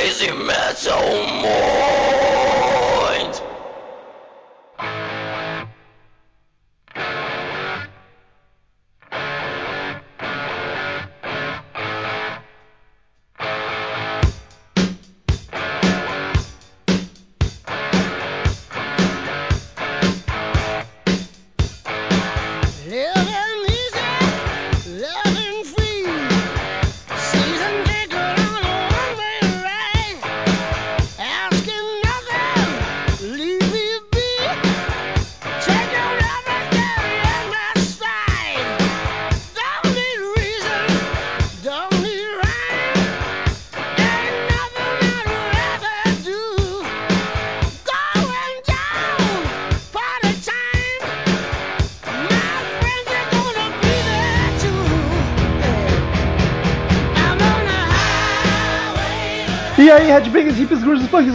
crazy metal mind.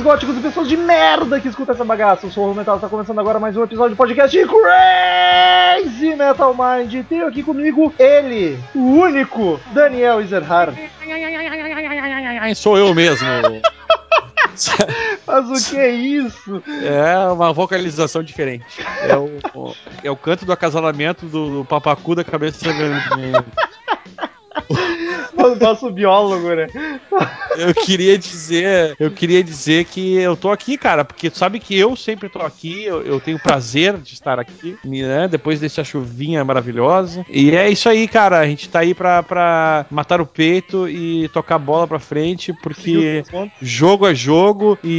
Góticos e pessoas de merda que escutam essa bagaça. Eu sou o Metal, está começando agora mais um episódio do podcast de Crazy Metal Mind. Tenho aqui comigo ele, o único, Daniel Ezerhard. Sou eu mesmo. Mas o que é isso? É uma vocalização diferente. É o, é o canto do acasalamento do, do papacu da cabeça vermelha. Nosso biólogo, né? Eu queria dizer, eu queria dizer que eu tô aqui, cara, porque tu sabe que eu sempre tô aqui, eu, eu tenho prazer de estar aqui, né? Depois dessa chuvinha maravilhosa. E é isso aí, cara. A gente tá aí pra, pra matar o peito e tocar a bola pra frente, porque jogo é jogo e,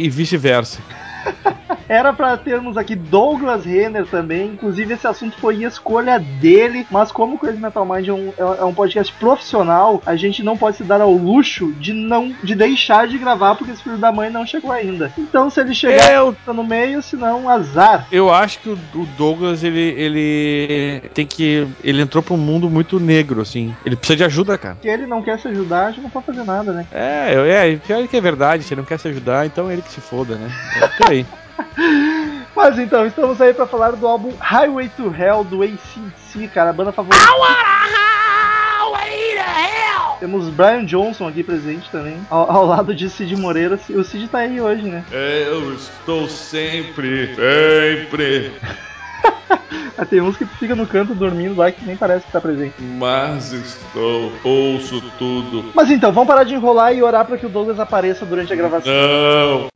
e- e vice-versa. Era pra termos aqui Douglas Renner também. Inclusive, esse assunto foi escolha dele. Mas como o Crazy Metal Mind é um, é um podcast profissional, a gente não pode se dar ao luxo de não de deixar de gravar porque esse filho da mãe não chegou ainda. Então, se ele chegar, É, eu tá no meio, senão azar. Eu acho que o, o Douglas, ele, ele tem que. Ele entrou pra um mundo muito negro, assim. Ele precisa de ajuda, cara. Se ele não quer se ajudar, a gente não pode fazer nada, né? É, é, pior que é verdade, se ele não quer se ajudar, então ele que se foda, né? É aí. Mas então, estamos aí pra falar do álbum Highway to Hell do ACDC, cara, a banda favorita. Temos Brian Johnson aqui presente também, ao, ao lado de Cid Moreira. O Cid tá aí hoje, né? Eu estou sempre, sempre, Tem uns que fica no canto dormindo lá que nem parece que tá presente. mas estou, ouço tudo. Mas então, vamos parar de enrolar e orar pra que o Douglas apareça durante a gravação. Não,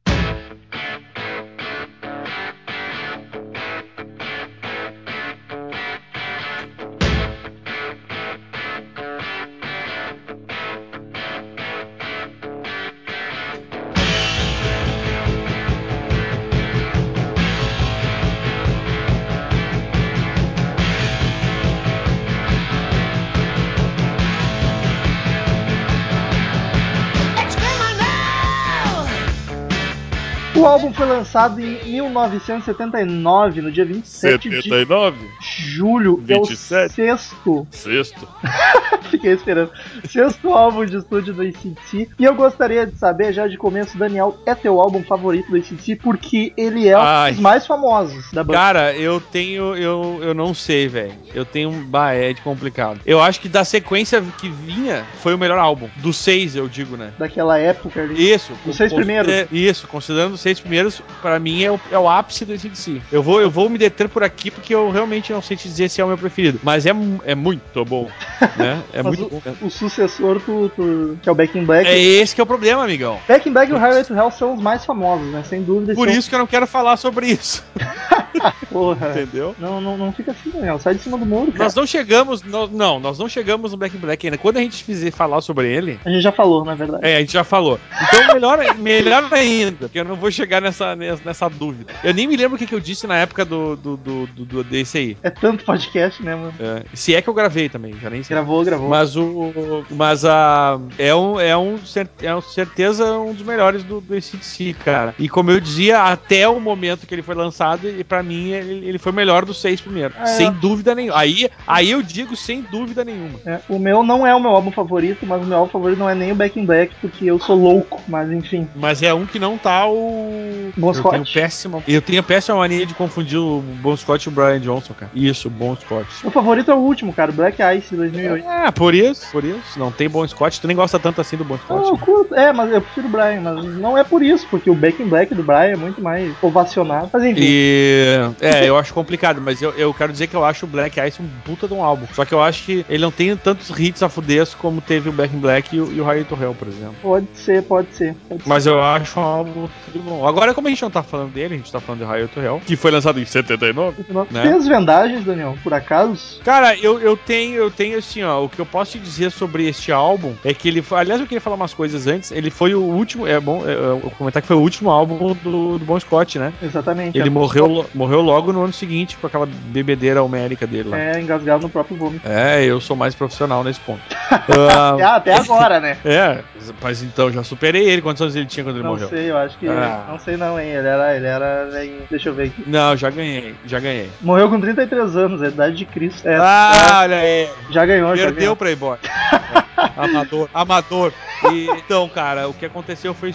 álbum foi lançado em 1979, no dia 27 de 79, julho. É o 27. sexto sexto. Fiquei esperando. Sexto álbum de estúdio do ACDC. E eu gostaria de saber, já de começo, Daniel, é teu álbum favorito do ACDC? Porque ele é um dos mais famosos da banda. Cara, eu tenho. Eu, eu não sei, velho. Eu tenho um. Bah, é de complicado. Eu acho que da sequência que vinha, foi o melhor álbum. Dos seis, eu digo, né? Daquela época ali. Isso. Os seis primeiros. É, Isso, considerando os seis primeiros, pra mim é o, é o ápice do ACDC. Eu vou, eu vou me deter por aqui porque eu realmente não sei te dizer se é o meu preferido. Mas é, é muito bom, né? É Mas muito o, bom. o sucessor, tu, tu- que é o Back in Black. É esse que é o problema, amigão. Back in Black e o Highway to Hell são os mais famosos, né? Sem dúvida. Por são- isso que eu não quero falar sobre isso, Porra. entendeu? Não, não, não fica assim, Daniel. Sai de cima do muro, cara. Nós não chegamos, nós- não, nós não chegamos no Black in Black ainda. Quando a gente fizer falar sobre ele, A gente já falou, na verdade. É, a gente já falou. Então, melhor, melhor ainda, porque eu não vou chegar nessa, nessa, nessa dúvida. Eu nem me lembro o que, que eu disse na época do, do, do, do- desse aí. É tanto podcast, né, mano? É, se é que eu gravei também, já nem sei. Gravou, gravou. Mas o. Mas a. É um, é um. É um certeza um dos melhores do, do ACDC, cara. E como eu dizia, até o momento que ele foi lançado, e pra mim, ele, ele foi o melhor dos seis primeiros. É. Sem dúvida nenhuma. Aí, aí eu digo sem dúvida nenhuma. É, o meu não é o meu álbum favorito, mas o meu álbum favorito não é nem o Back in Black, porque eu sou louco, mas enfim. Mas é um que não tá o. Bon eu Scott. tenho péssima. Eu tenho a péssima mania de confundir o Bon Scott e o Brian Johnson, cara. Isso, Bon Scott. Meu favorito é o último, cara, Black Ice 2008. É, por isso, por isso. Não tem Bon Scott. Tu nem gosta tanto assim do Bon Scott. Né? curto, é, mas eu prefiro o Brian, mas não é por isso, porque o Back in Black do Brian é muito mais ovacionado. Mas enfim, E. É, eu acho complicado, mas eu, eu quero dizer que eu acho o Black Ice um puta de um álbum. Só que eu acho que ele não tem tantos hits a fuder como teve o Back in Black e o, e o High to Hell, por exemplo. pode ser, pode ser. Pode ser. Mas eu acho um álbum tudo bom. Agora, como a gente não tá falando dele, a gente tá falando de High to Hell, que foi lançado em 79. né? Tem as vendagens, Daniel, por acaso? Cara, eu, eu tenho, eu tenho assim, ó, o que eu posso te dizer sobre este álbum é que ele foi, aliás, eu queria falar umas coisas antes, ele foi o último, é bom, é, eu vou comentar que foi o último álbum do, do Bon Scott, né? Exatamente. Ele é, morreu, lo- morreu logo no ano seguinte com aquela bebedeira homérica dele lá. É, engasgado no próprio vômito. É, eu sou mais profissional nesse ponto. Ah, até agora, né? é, mas então, já superei ele. Quantos anos ele tinha quando ele Não morreu? sei, eu acho que. Ah. Não sei não, hein? Ele era. Ele era. Deixa eu ver aqui. Não, já ganhei, já ganhei. Morreu com 33 anos, a idade de Cristo. É, Ah, olha aí. é, já ganhou, já Perdeu ganhou. o Playboy. amador, amador. E, então, cara, o que aconteceu foi.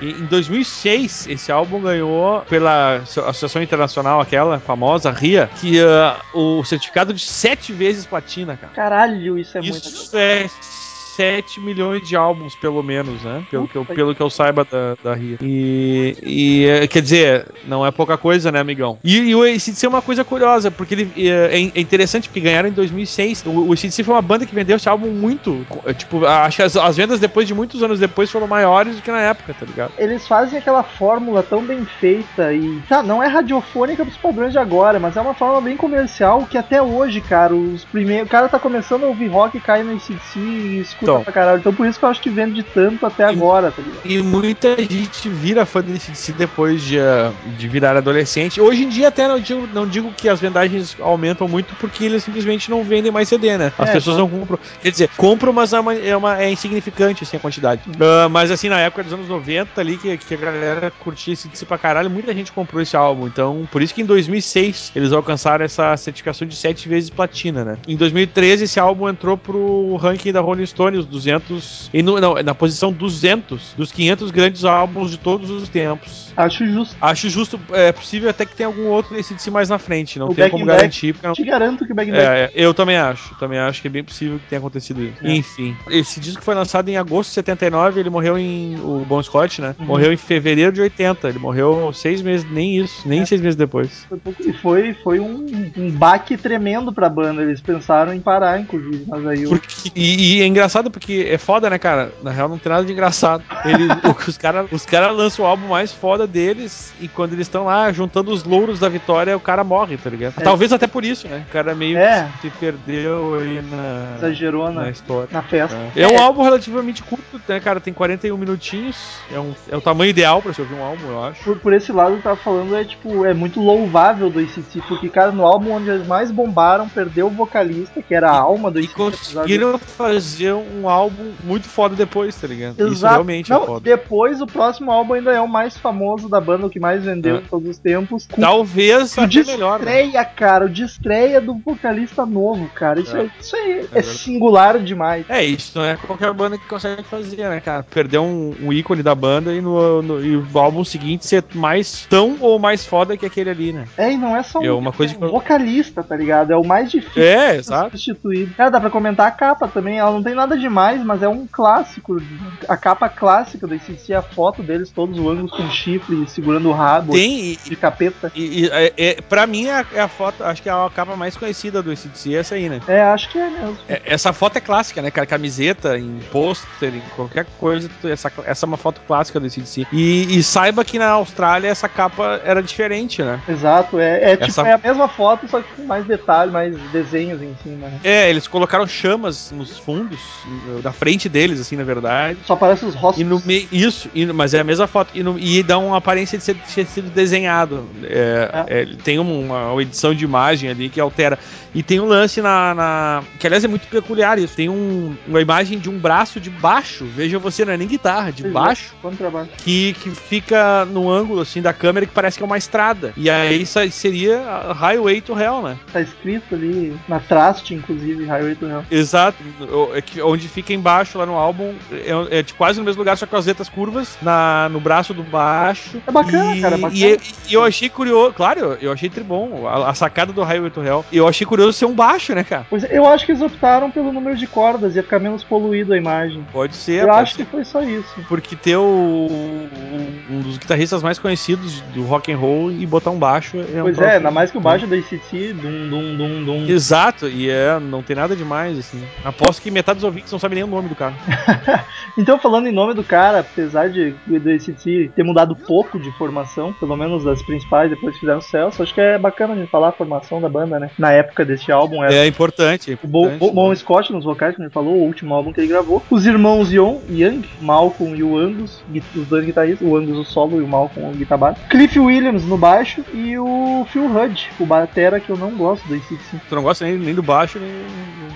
E Em 2006, esse álbum ganhou pela Associação Internacional, aquela famosa, RIA, que ah, o certificado de sete vezes platina, cara. Caralho, isso é muito. Isso é 7 milhões de álbuns, pelo menos, né? Pelo, que eu, pelo que eu saiba da, da RIA. E, e, é, quer dizer, não é pouca coisa, né, amigão? E, e o ACDC é uma coisa curiosa, porque ele é, é interessante, porque ganharam em 2006. O, o ACDC foi uma banda que vendeu esse álbum muito. é, Tipo, acho que as, as vendas depois de muitos anos depois foram maiores do que na época, tá ligado? Eles fazem aquela fórmula tão bem feita e. Tá, não é radiofônica pros padrões de agora, mas é uma fórmula bem comercial que até hoje, cara, os primeiros. O cara tá começando a ouvir rock, cai no ACDC e escuta Então. pra caralho. Então por isso que eu acho que vende tanto até agora, tá ligado? E muita gente vira fã do ACDC depois de, ah, de virar adolescente. Hoje em dia até não digo, não digo que as vendagens aumentam muito porque eles simplesmente não vendem mais CD, né? As É, pessoas não compram. Quer dizer, compram, mas é, uma, é, uma- é insignificante assim a quantidade. Ah, mas assim, na época dos anos 90 ali, que, que a galera curtia ACDC pra caralho, muita gente comprou esse álbum. Então, por isso que em 2006 eles alcançaram essa certificação de sete vezes platina, né? Em 2013 esse álbum entrou pro ranking da Rolling Stone, os 200... E no, não, na posição 200 dos 500 grandes álbuns de todos os tempos. Acho justo. Acho justo, é possível até que tenha algum outro desse de si mais na frente, não O tenho Back como garantir, porque não Te garanto que o Back in Black é, eu também acho. Também acho que é bem possível que tenha acontecido isso. É. Enfim. Esse disco foi lançado em agosto de 79, ele morreu em. O Bon Scott, né? Uhum. Morreu em fevereiro de 80. Ele morreu seis meses, nem isso, nem É. seis meses depois. E foi, foi um, um baque tremendo pra banda. Eles pensaram em parar, inclusive. Mas aí. Porque- e, e é engraçado porque é foda, né, cara? Na real não tem nada de engraçado. Ele, os caras os cara lançam o álbum mais foda deles e quando eles estão lá juntando os louros da vitória, o cara morre, tá ligado? É. Talvez até por isso, né? O cara meio É. que se perdeu aí na, Exagerou na, na história. na festa. É. É um álbum relativamente curto, né, cara? Tem 41 minutinhos. É, um, é o tamanho ideal pra se ouvir um álbum, eu acho. Por, por esse lado, eu tava falando, é tipo, é muito louvável do ACC, porque, cara, no álbum onde eles mais bombaram, perdeu o vocalista, que era a alma do E apesar de- conseguiram fazer um álbum muito foda depois, tá ligado? Isso Exato. realmente Não, é foda. Depois, o próximo álbum ainda é o mais famoso da banda, o que mais vendeu É. em todos os tempos. Com Talvez o de melhor. né? estreia, cara, o de estreia do vocalista novo, cara. Isso, É. é. isso aí é, verdade. singular demais. É, isso não é qualquer banda que consegue fazer, né, cara? Perder um, um ícone da banda e no, no- e o álbum seguinte ser mais tão ou mais foda que aquele ali, né? É, e não é só É um, uma coisa um que eu- vocalista, tá ligado? É o mais difícil. É, de exato. substituído. Cara, dá pra comentar a capa também. Ela não tem nada demais, mas é um clássico. A capa clássica do ACC, a foto deles todos voando com chifre e segurando o rabo Tem, e, de capeta. e, e é, é, pra mim é a, é a foto, acho que é a capa mais conhecida do ACDC, essa aí, né? É, acho que é mesmo. É, essa foto é clássica, né, cara? Camiseta, em pôster, em qualquer coisa. Essa, essa é uma foto clássica do ACDC. E, e saiba que na Austrália essa capa era diferente, né? Exato, é, é tipo Essa- é a mesma foto, só que com mais detalhes, mais desenhos em cima. Né? É, eles colocaram chamas nos fundos na frente deles, assim, na verdade. Só aparece os rostos. E no meio. Isso, e mas é a mesma foto. E, no- e dá uma aparência de ser, de ter sido desenhado. É, é, tem uma, uma edição de imagem ali que altera. E tem um lance na. na- que aliás é muito peculiar isso. Tem um- uma imagem de um braço de baixo. Veja você, não é nem guitarra, de Pois é, baixo. Que, que fica no ângulo assim da câmera que parece que é uma estrada. E aí seria Highway to Hell, né? Tá escrito ali na traste, inclusive, Highway to Hell. Exato, o- é que- onde fica embaixo lá no álbum, é, é de quase no mesmo lugar, só com as letras curvas, na, no braço do baixo. É bacana, e, cara, é bacana. E, e eu achei curioso, claro, eu, achei tribom, a, a sacada do Highway to Hell. E eu achei curioso ser um baixo, né, cara? Pois é, eu acho que eles optaram pelo número de cordas, ia ficar menos poluído a imagem. Pode ser, eu pode acho ser. que foi só isso. Porque ter o, um dos guitarristas mais conhecidos do rock and roll e botar um baixo é um Pois é, ainda mais que o baixo da ACT, dum, dum, dum, dum. Exato, e é, não tem nada demais, assim. Aposto que metade dos ouvintes não sabe nem o nome do cara. Então, falando em nome do cara, apesar de o do ACT ter mudado pouco de formação, pelo menos das principais, depois que fizeram sucesso, acho que é bacana a gente falar a formação da banda, né? Na época desse álbum era É importante. é o Bo, importante. Bo, Bon Scott nos vocais, como ele falou, o último álbum que ele gravou. Os irmãos Young, Young Malcolm e o Angus, os dois guitarristas, o Angus o solo e o Malcolm o guitarra. Cliff Williams no baixo e o Phil Rudd, o batera que eu não gosto do ACDC. Tu não gosta nem, nem do baixo, nem.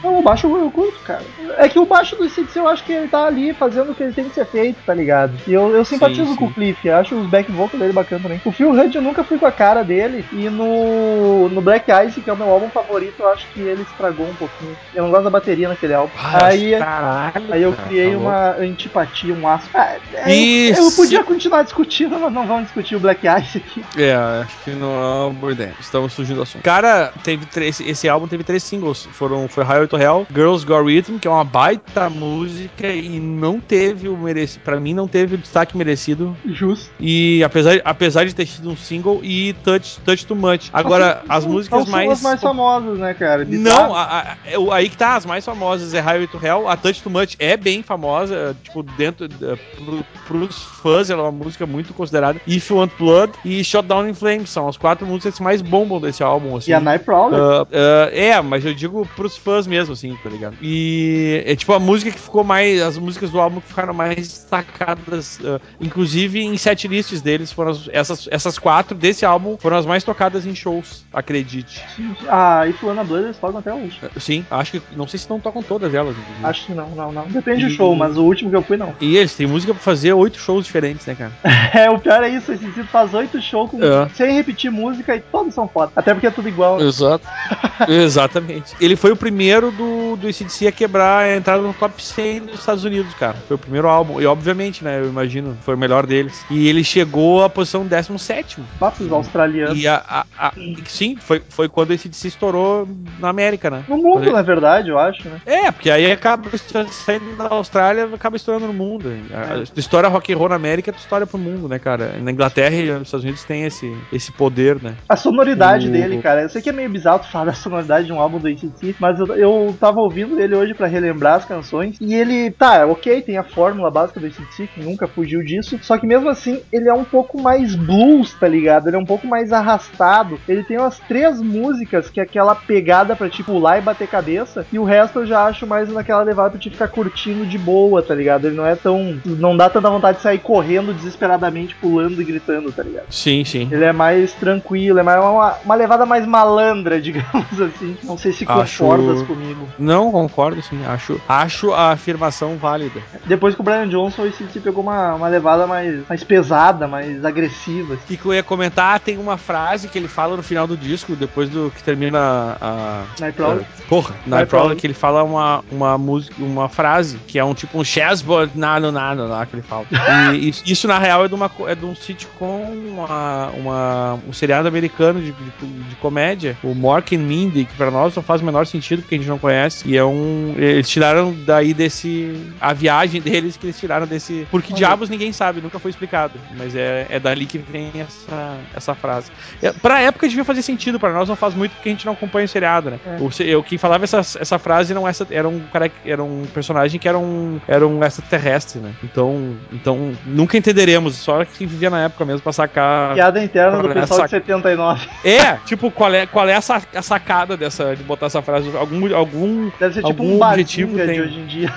Não, o baixo eu, eu curto, cara. É que o baixo do ACDC eu acho que ele tá ali fazendo o que ele tem que ser feito, tá ligado? E eu, eu simpatizo Sim, com sim. o Cliff, acho os back vocals dele bacana também. O Phil Rudd eu nunca fui com a cara dele e no, no Black Ice, que é o meu álbum favorito, eu acho que ele estragou um pouquinho. Eu não gosto da bateria naquele álbum. aí, caralho, aí eu criei tá uma antipatia, um aço. Ah, é, eu, eu podia continuar discutindo, mas não vamos discutir o Black Ice aqui. É, acho que não é uma boa ideia. Estamos surgindo do assunto. Cara, teve três, esse álbum teve três singles. Foram, foi Highway to Hell, Girls Go Rhythm, que é uma baita música e não teve o merecido. Pra mim, não teve o destaque merecido. Justo. E apesar, apesar de ter sido um single, e Touch, Touch Too Much. Agora, as Não músicas são mais. as mais famosas, né, cara? Não, a- a- é aí que tá, as mais famosas é Highway to Hell, a Touch Too Much é bem famosa, tipo, dentro, da- pro, pros fãs, ela é uma música muito considerada. If You Want Blood e Shot Down in Flames, são as quatro músicas que mais bombam desse álbum, assim. E a Night Prowler. Ah, ah, é, mas eu digo pros fãs mesmo, assim, tá ligado? E é tipo a música que ficou mais. As músicas do álbum que ficaram mais destacadas, ah, inclusive em set lists deles, foram as- essas, essas quatro desse álbum foram as mais tocadas em shows, acredite. Ah, e Fulana Blood eles tocam até hoje. Ah, Sim, acho que. Não sei se não tocam todas elas, inclusive. Acho que não, não, não. Depende do E- show, mas o último que eu fui, não. E eles têm música pra fazer oito shows diferentes, né, cara? É, o pior é isso, esse Cito faz oito shows com- É. sem repetir música e todos são foda. Até porque é tudo igual. né? Exato. Exatamente. Ele foi o primeiro do, do ACDC a quebrar, a entrar no top 100 dos Estados Unidos, cara. Foi o primeiro álbum. E obviamente, né, eu imagino, foi o melhor deles. E ele chegou à posição 17. Papos australianos. E a, a- a- sim, foi, foi quando esse se estourou na América, né? No mundo, Quando- na verdade, eu acho, né? É, porque aí acaba saindo da Austrália acaba estourando no mundo. A, a história rock and roll na América é história pro mundo, né, cara? Na Inglaterra e nos Estados Unidos tem esse, esse poder, né? A sonoridade O- dele, cara. Eu sei que é meio bizarro tu falar da sonoridade de um álbum do ACDC, mas eu, eu tava ouvindo ele hoje pra relembrar as canções. E ele, tá, ok, tem a fórmula básica do ACDC, que nunca fugiu disso. Só que mesmo assim, ele é um pouco mais blues, tá ligado? Ele é um pouco mais arrastado. Ele tem umas três músicas que é aquela pegada pra te pular e bater cabeça. E o resto eu já acho mais naquela levada pra te ficar curtindo de boa, tá ligado? Ele não é tão. Não dá tanta vontade de sair correndo desesperadamente, pulando e gritando, tá ligado? Sim, sim. Ele é mais tranquilo, é mais uma, uma levada mais malandra, digamos assim. Não sei se Acho- concordas comigo. Não, concordo, sim. Acho, acho a afirmação válida. Depois que o Brian Johnson, esse se pegou uma, uma levada mais, mais pesada, mais agressiva. assim. E que eu ia comentar, tem uma frase que ele fala no final do disco, depois do que termina a. Nightcrawler. porra, Nightcrawler. Que ele fala uma, uma música, uma frase, que é um tipo um chessboard, nada, nada, lá que ele fala. E isso, na real é de, uma, é de um sitcom, uma, uma, um seriado americano de, de, de comédia, o Mork and Mindy, que pra nós não faz o menor sentido porque a gente não conhece. E é um. Eles tiraram daí desse. A viagem deles que eles tiraram desse. Porque Olha. diabos ninguém sabe, nunca foi explicado. Mas é, é dali que vem essa, essa frase. É, pra época devia fazer sentido, pra nós não faz muito porque a gente não acompanha o seriado, né? É. O, eu, quem falava essa, essa frase não essa, era um cara era um personagem que era um, era um extraterrestre, né? Então, então nunca entenderemos, só quem vivia na época mesmo pra sacar. Piada interna do Olha, pessoal essa- de 79. É, tipo, qual é, qual é a, sa- a sacada dessa, de botar essa frase? Algum, algum Deve ser tipo Algum um barzinho objetivo tem. de hoje em dia.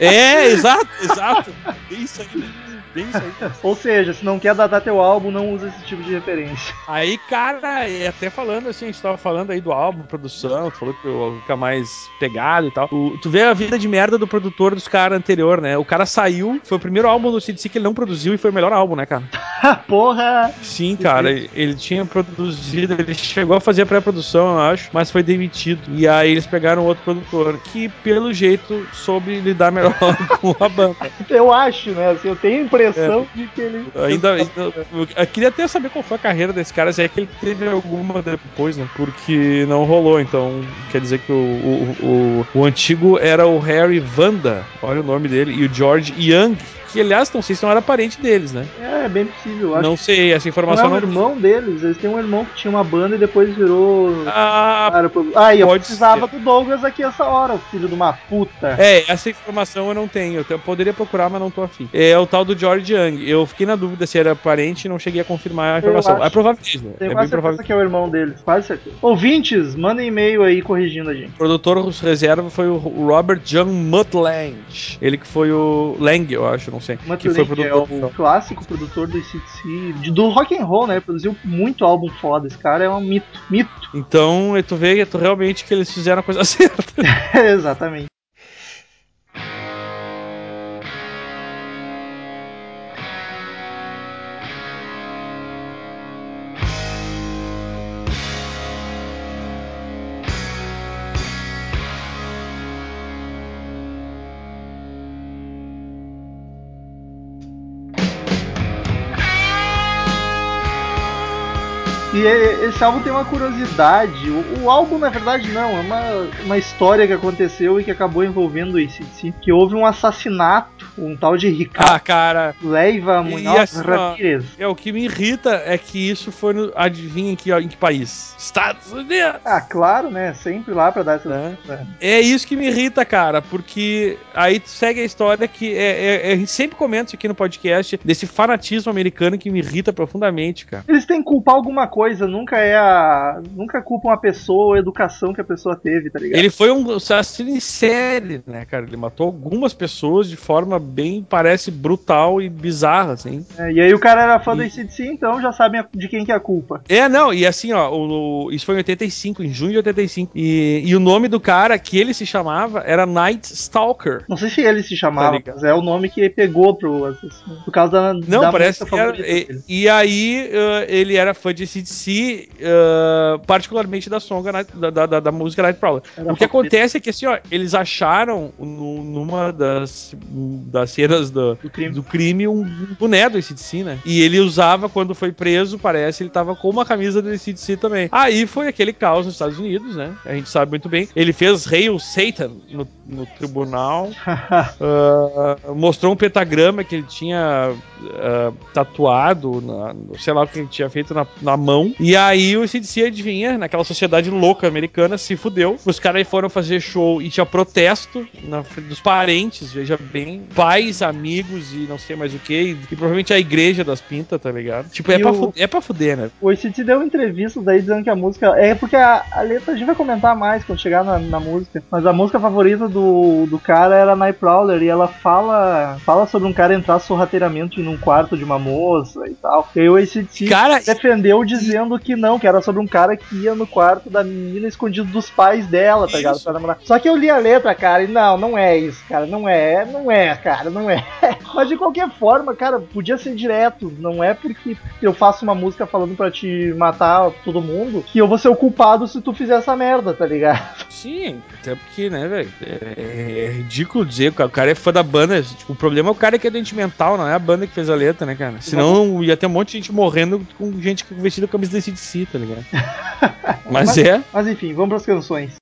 É, exato, exato. Isso aí. Bem isso aí. Ou seja, se não quer datar teu álbum, não usa esse tipo de referência. Aí, cara, e até falando assim, a gente tava falando aí do álbum, produção, tu falou que o álbum fica mais pegado e tal. O- tu vê a vida de merda do produtor dos caras anterior, né? O cara saiu, foi o primeiro álbum do CDC que ele não produziu e foi o melhor álbum, né, cara? Porra! Sim, cara, ele, ele tinha produzido, ele chegou a fazer a pré-produção, eu acho, mas foi demitido. E aí eles pegaram outro produtor que, pelo jeito, soube lidar melhor com a banda. Eu acho, né? Assim, eu tenho a impressão de que ele. Ainda, eu, queria até saber qual foi a carreira desse cara, se é que ele teve alguma depois, né? Porque não rolou, então quer dizer que o, o, o, o antigo era o Harry Vanda, olha o nome dele, e o George Young, que aliás, não sei se não era parente deles, né? É, bem possível. Acho Não sei, essa que não informação é um não. irmão deles. Eles têm um irmão que tinha uma banda e depois virou. Ah, Cara, pro- Ah, e eu precisava do Douglas aqui essa hora, filho de uma puta. É, essa informação eu não tenho. Eu poderia procurar, mas não tô afim. É o tal do George Young. Eu fiquei na dúvida se era parente e não cheguei a confirmar a informação. acho. É provável mesmo. Tenho É quase bem provável. certeza que é o irmão deles, quase certeza. Ouvintes, mandem e-mail aí corrigindo a gente. O produtor reserva foi o Robert John Mutland. Ele que foi o Lang, eu acho, não sei. Matt que foi é produtor. o clássico produtor do ICDC, de- do rock and roll, né? Produziu muito álbum foda. Esse cara é um mito. Mito. Então, tu vê tu realmente que eles fizeram a coisa certa. Exatamente. É- esse álbum tem uma curiosidade. O, o álbum, na verdade, não. É uma, uma história que aconteceu e que acabou envolvendo o ACDC. Que houve um assassinato. Um tal de ah, Ricardo cara. Leiva Munhoz assim, ó, Ramirez. É, o que me irrita é que isso foi no. Adivinha em que, em que país? Estados Unidos! Ah, claro, né? Sempre lá pra dar essas. Né? né? É isso que me irrita, cara, porque aí tu segue a história que é, é- a gente sempre comenta isso aqui no podcast desse fanatismo americano que me irrita profundamente, cara. Eles têm que culpar alguma coisa, nunca é a. Nunca culpam a pessoa ou a educação que a pessoa teve, tá ligado? Ele foi um assassino em série, né, cara? Ele matou algumas pessoas de forma bem, parece, brutal e bizarra, assim. É, e aí o cara era fã E- ACDC, então já sabem de quem que é a culpa. É, não, e assim, ó, o, o- isso foi em 85, em junho de 85. E, e o nome do cara que ele se chamava era Night Stalker. Não sei se ele se chamava, Tá mas é o nome que ele pegou pro assassino. Por causa da. Não, da parece que era. E, e aí, uh, ele era fã de CDC, uh, particularmente da, songa, Night- da, da, da- da música Night Prowler. Era O que acontece é que, assim, ó, eles acharam numa das, das cenas do, Do crime. do crime um boné do ACDC, né? E ele usava, quando foi preso, parece, ele tava com uma camisa do ACDC também. Aí foi aquele caos nos Estados Unidos, né? A gente sabe muito bem. Ele fez Hail Satan no, no tribunal. Ah, mostrou um pentagrama que ele tinha ah, tatuado, na- sei lá o que ele tinha feito na, na mão. E aí o CDC adivinha, naquela sociedade louca americana, se fudeu. Os caras foram fazer show e tinha protesto na frente dos parentes, veja bem, pais, amigos e não sei mais o que. E, provavelmente a igreja das pintas, tá ligado? Tipo, é, pra, o- fu- é pra fuder, né? O ACDC deu entrevistas daí dizendo que a música. É porque a, a letra a gente vai comentar mais quando chegar na, na música. Mas a música favorita do, do cara era Nightcrawler e ela fala fala sobre um cara entrar sorrateiramente num quarto de uma moça e tal. E aí o ACDC Cara, defendeu dizendo que não, que era sobre um cara que ia no quarto da menina escondido dos pais dela, tá ligado? Só que eu li a letra, cara, e não, não é isso, cara, não é, não é, cara, não é. Mas de qualquer forma, cara, podia ser direto, não é porque eu faço uma música falando pra te matar todo mundo que eu vou ser o culpado se tu fizer essa merda, tá ligado? Sim, até porque, né, velho? É, é ridículo dizer, cara, o cara é fã da banda. Tipo, o problema é o cara que é doente mental, não é a banda que fez a letra, né, cara? Senão ia ter um monte de gente morrendo com gente vestida com a camisa desse de si, tá ligado? Mas é. Mas enfim, vamos pras canções.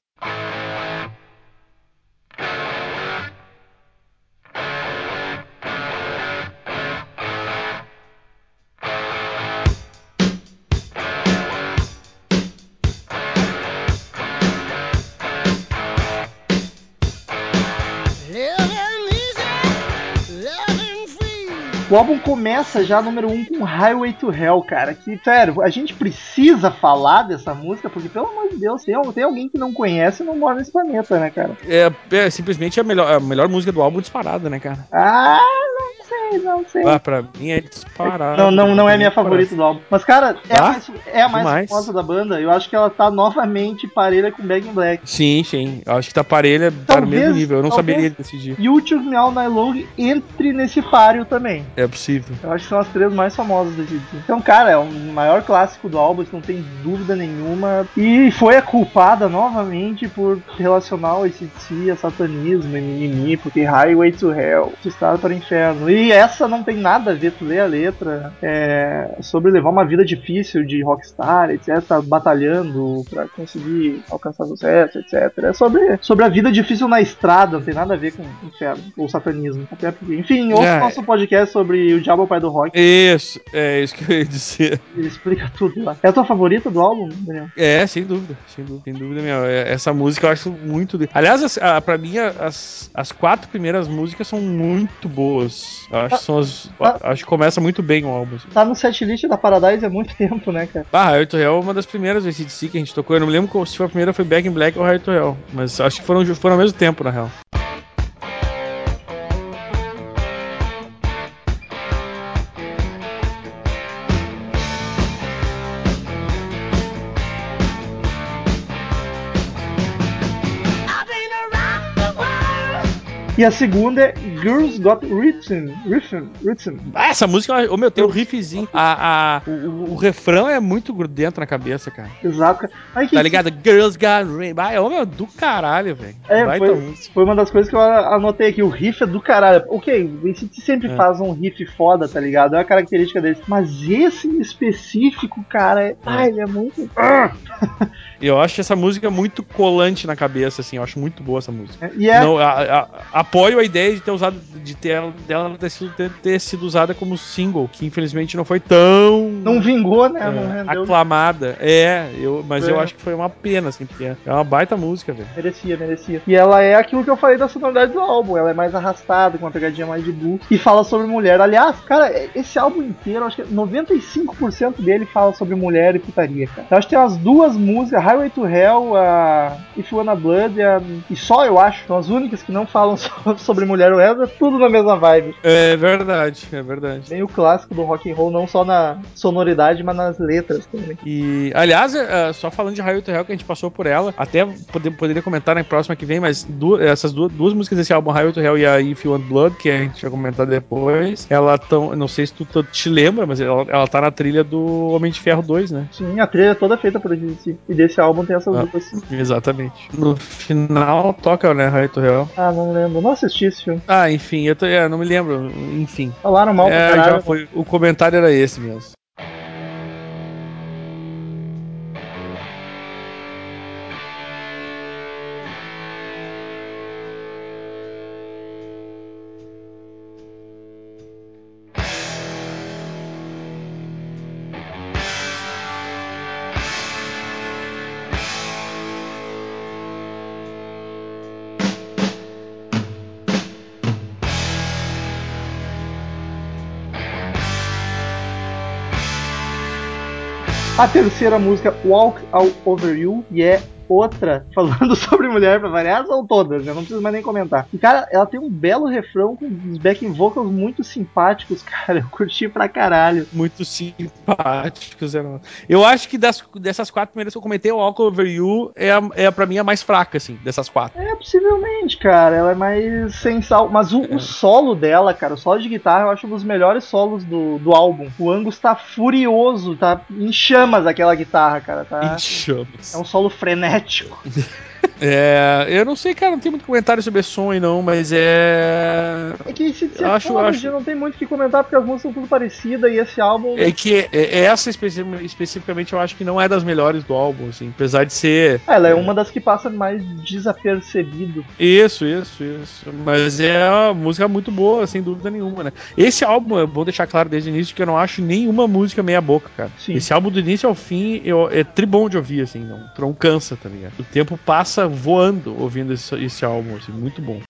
O álbum começa já número 1 um, com Highway to Hell, cara. Que, sério, a gente precisa falar dessa música, porque, pelo amor de Deus, tem, tem alguém que não conhece e não mora nesse planeta, né, cara? É, é simplesmente a melhor, a melhor música do álbum disparada, né, cara? Ah, não sei, não sei. Ah, pra mim é disparada. Não, não, não é minha favorita do álbum. Mas, cara, é a Ah, mais, é a mais demais. famosa da banda. Eu acho que ela tá novamente parelha com Back in Black. Sim, sim. Eu acho que tá parelha, tá no mesmo nível. Eu não saberia decidir. YouTube Me All Night Long entre nesse páreo também. É possível. Eu acho que são as três mais famosas desse disco. Então, cara, é o maior clássico do álbum, isso não tem dúvida nenhuma. E foi a culpada novamente por relacionar o ACDC a satanismo e mimimi, porque Highway to Hell, Estrada para o Inferno. E essa não tem nada a ver, tu lê a letra, é sobre levar uma vida difícil de rockstar, etc, tá batalhando pra conseguir alcançar sucesso, etc. É sobre, sobre a vida difícil na estrada, não tem nada a ver com inferno ou satanismo. Até porque, enfim, ouça É. nosso podcast sobre o Diabo é o Pai do Rock. Isso, é isso que eu ia dizer. Ele explica tudo lá. É a tua favorita do álbum, Daniel? É, sem dúvida, sem dúvida, sem dúvida meu. É, Essa música eu acho muito. de- Aliás, as, a, pra mim, as, as quatro primeiras músicas são muito boas. Eu acho que são as. Ah. Acho que começa muito bem o álbum. assim. Tá no setlist da Paradise há muito tempo, né, cara? Ah, Hard to Hell é uma das primeiras do ACDC que a gente tocou. Eu não me lembro se foi a primeira foi Back in Black ou Hard to Hell. Mas acho que foram, foram ao mesmo tempo, na real. E a segunda é Girls Got Rhythm. Rhythm. Rhythm. Ah, essa música, ô meu, tem um riffzinho. A, a, o, o- o refrão é muito grudento na cabeça, cara. Exato. Aí que Tá ligado? Girls Got Rain. Ah, ô meu, do caralho, velho. É, foi, foi uma das coisas que eu anotei aqui. O riff é do caralho. Ok, o ACDC sempre É. faz um riff foda, tá ligado? É uma característica deles. Mas esse em específico, cara, é... Ai, ele é muito. Ah! Eu acho essa música muito colante na cabeça, assim. Eu acho muito boa essa música. E é. Não, a- a- apoio a ideia de ter usado, de ter ela- dela ter sido, ter, ter sido usada como single, que infelizmente não foi tão Não vingou, né? é, não rendeu. aclamada. É, eu, mas É. eu acho que foi uma pena, assim, porque é uma baita música, velho. Merecia, merecia. E ela é aquilo que eu falei da sonoridade do álbum. Ela é mais arrastada, com uma pegadinha mais de blues. E fala sobre mulher. Aliás, cara, esse álbum inteiro, acho que 95% dele fala sobre mulher e putaria, cara. Eu acho que tem as duas músicas, Highway to Hell, a If You Wanna Blood e, a... e só, eu acho, são as únicas que não falam so- sobre mulher. É tudo na mesma vibe. É verdade, é verdade. Bem o clássico do rock and roll, não só na sonoridade, mas nas letras também. E, aliás, é, só falando de Highway to Hell, que a gente passou por ela, até pode- poderia comentar na próxima que vem, mas du- essas duas, duas músicas desse álbum, Highway to Hell e a If You Want Blood, que a gente vai comentar depois, ela tão, não sei se tu, tu te lembra, mas ela, ela tá na trilha do Homem de Ferro 2, né? Sim, a trilha é toda feita por ACDC. E desse álbum tem essas Ah. duas. Exatamente. No final toca, né, to Hell. Ah, não lembro. Não assisti esse filme. Ah, enfim, eu tô, é, não me lembro, enfim. Falaram mal pra É, caralho. já foi, o comentário era esse mesmo. A terceira música, Walk All Over You, e é outra falando sobre mulher pra variar, são todas, eu não preciso mais nem comentar. E cara, ela tem um belo refrão com uns backing vocals muito simpáticos, cara, eu curti pra caralho. Muito simpáticos. eram. Eu acho que das, dessas quatro primeiras que eu comentei, o Walk Over You é, a, é pra mim a mais fraca, assim, dessas quatro. É, possivelmente, cara, ela é mais sem sal, mas o, o solo dela, cara, o solo de guitarra eu acho um dos melhores solos do, do álbum. O Angus tá furioso, tá em chamas aquela guitarra, cara, tá... Em chamas. É um solo frenético. patético. É, eu não sei, cara, não tem muito comentário sobre aí não, mas é. É que esse Eu acho- foda, acho- não tem muito o que comentar porque as músicas são tudo parecidas e esse álbum. É que é- essa especi- especificamente eu acho que não é das melhores do álbum, assim, apesar de ser. Ah, ela é uma das que passa mais desapercebido. Isso, isso, isso. Mas é uma música muito boa, sem dúvida nenhuma, né? Esse álbum, é bom deixar claro desde o início que eu não acho nenhuma música meia boca, cara. Sim. Esse álbum do início ao fim eu, é tribom de ouvir, assim, não, não cansa, tá ligado? O tempo passa voando ouvindo esse, esse álbum, assim, muito bom.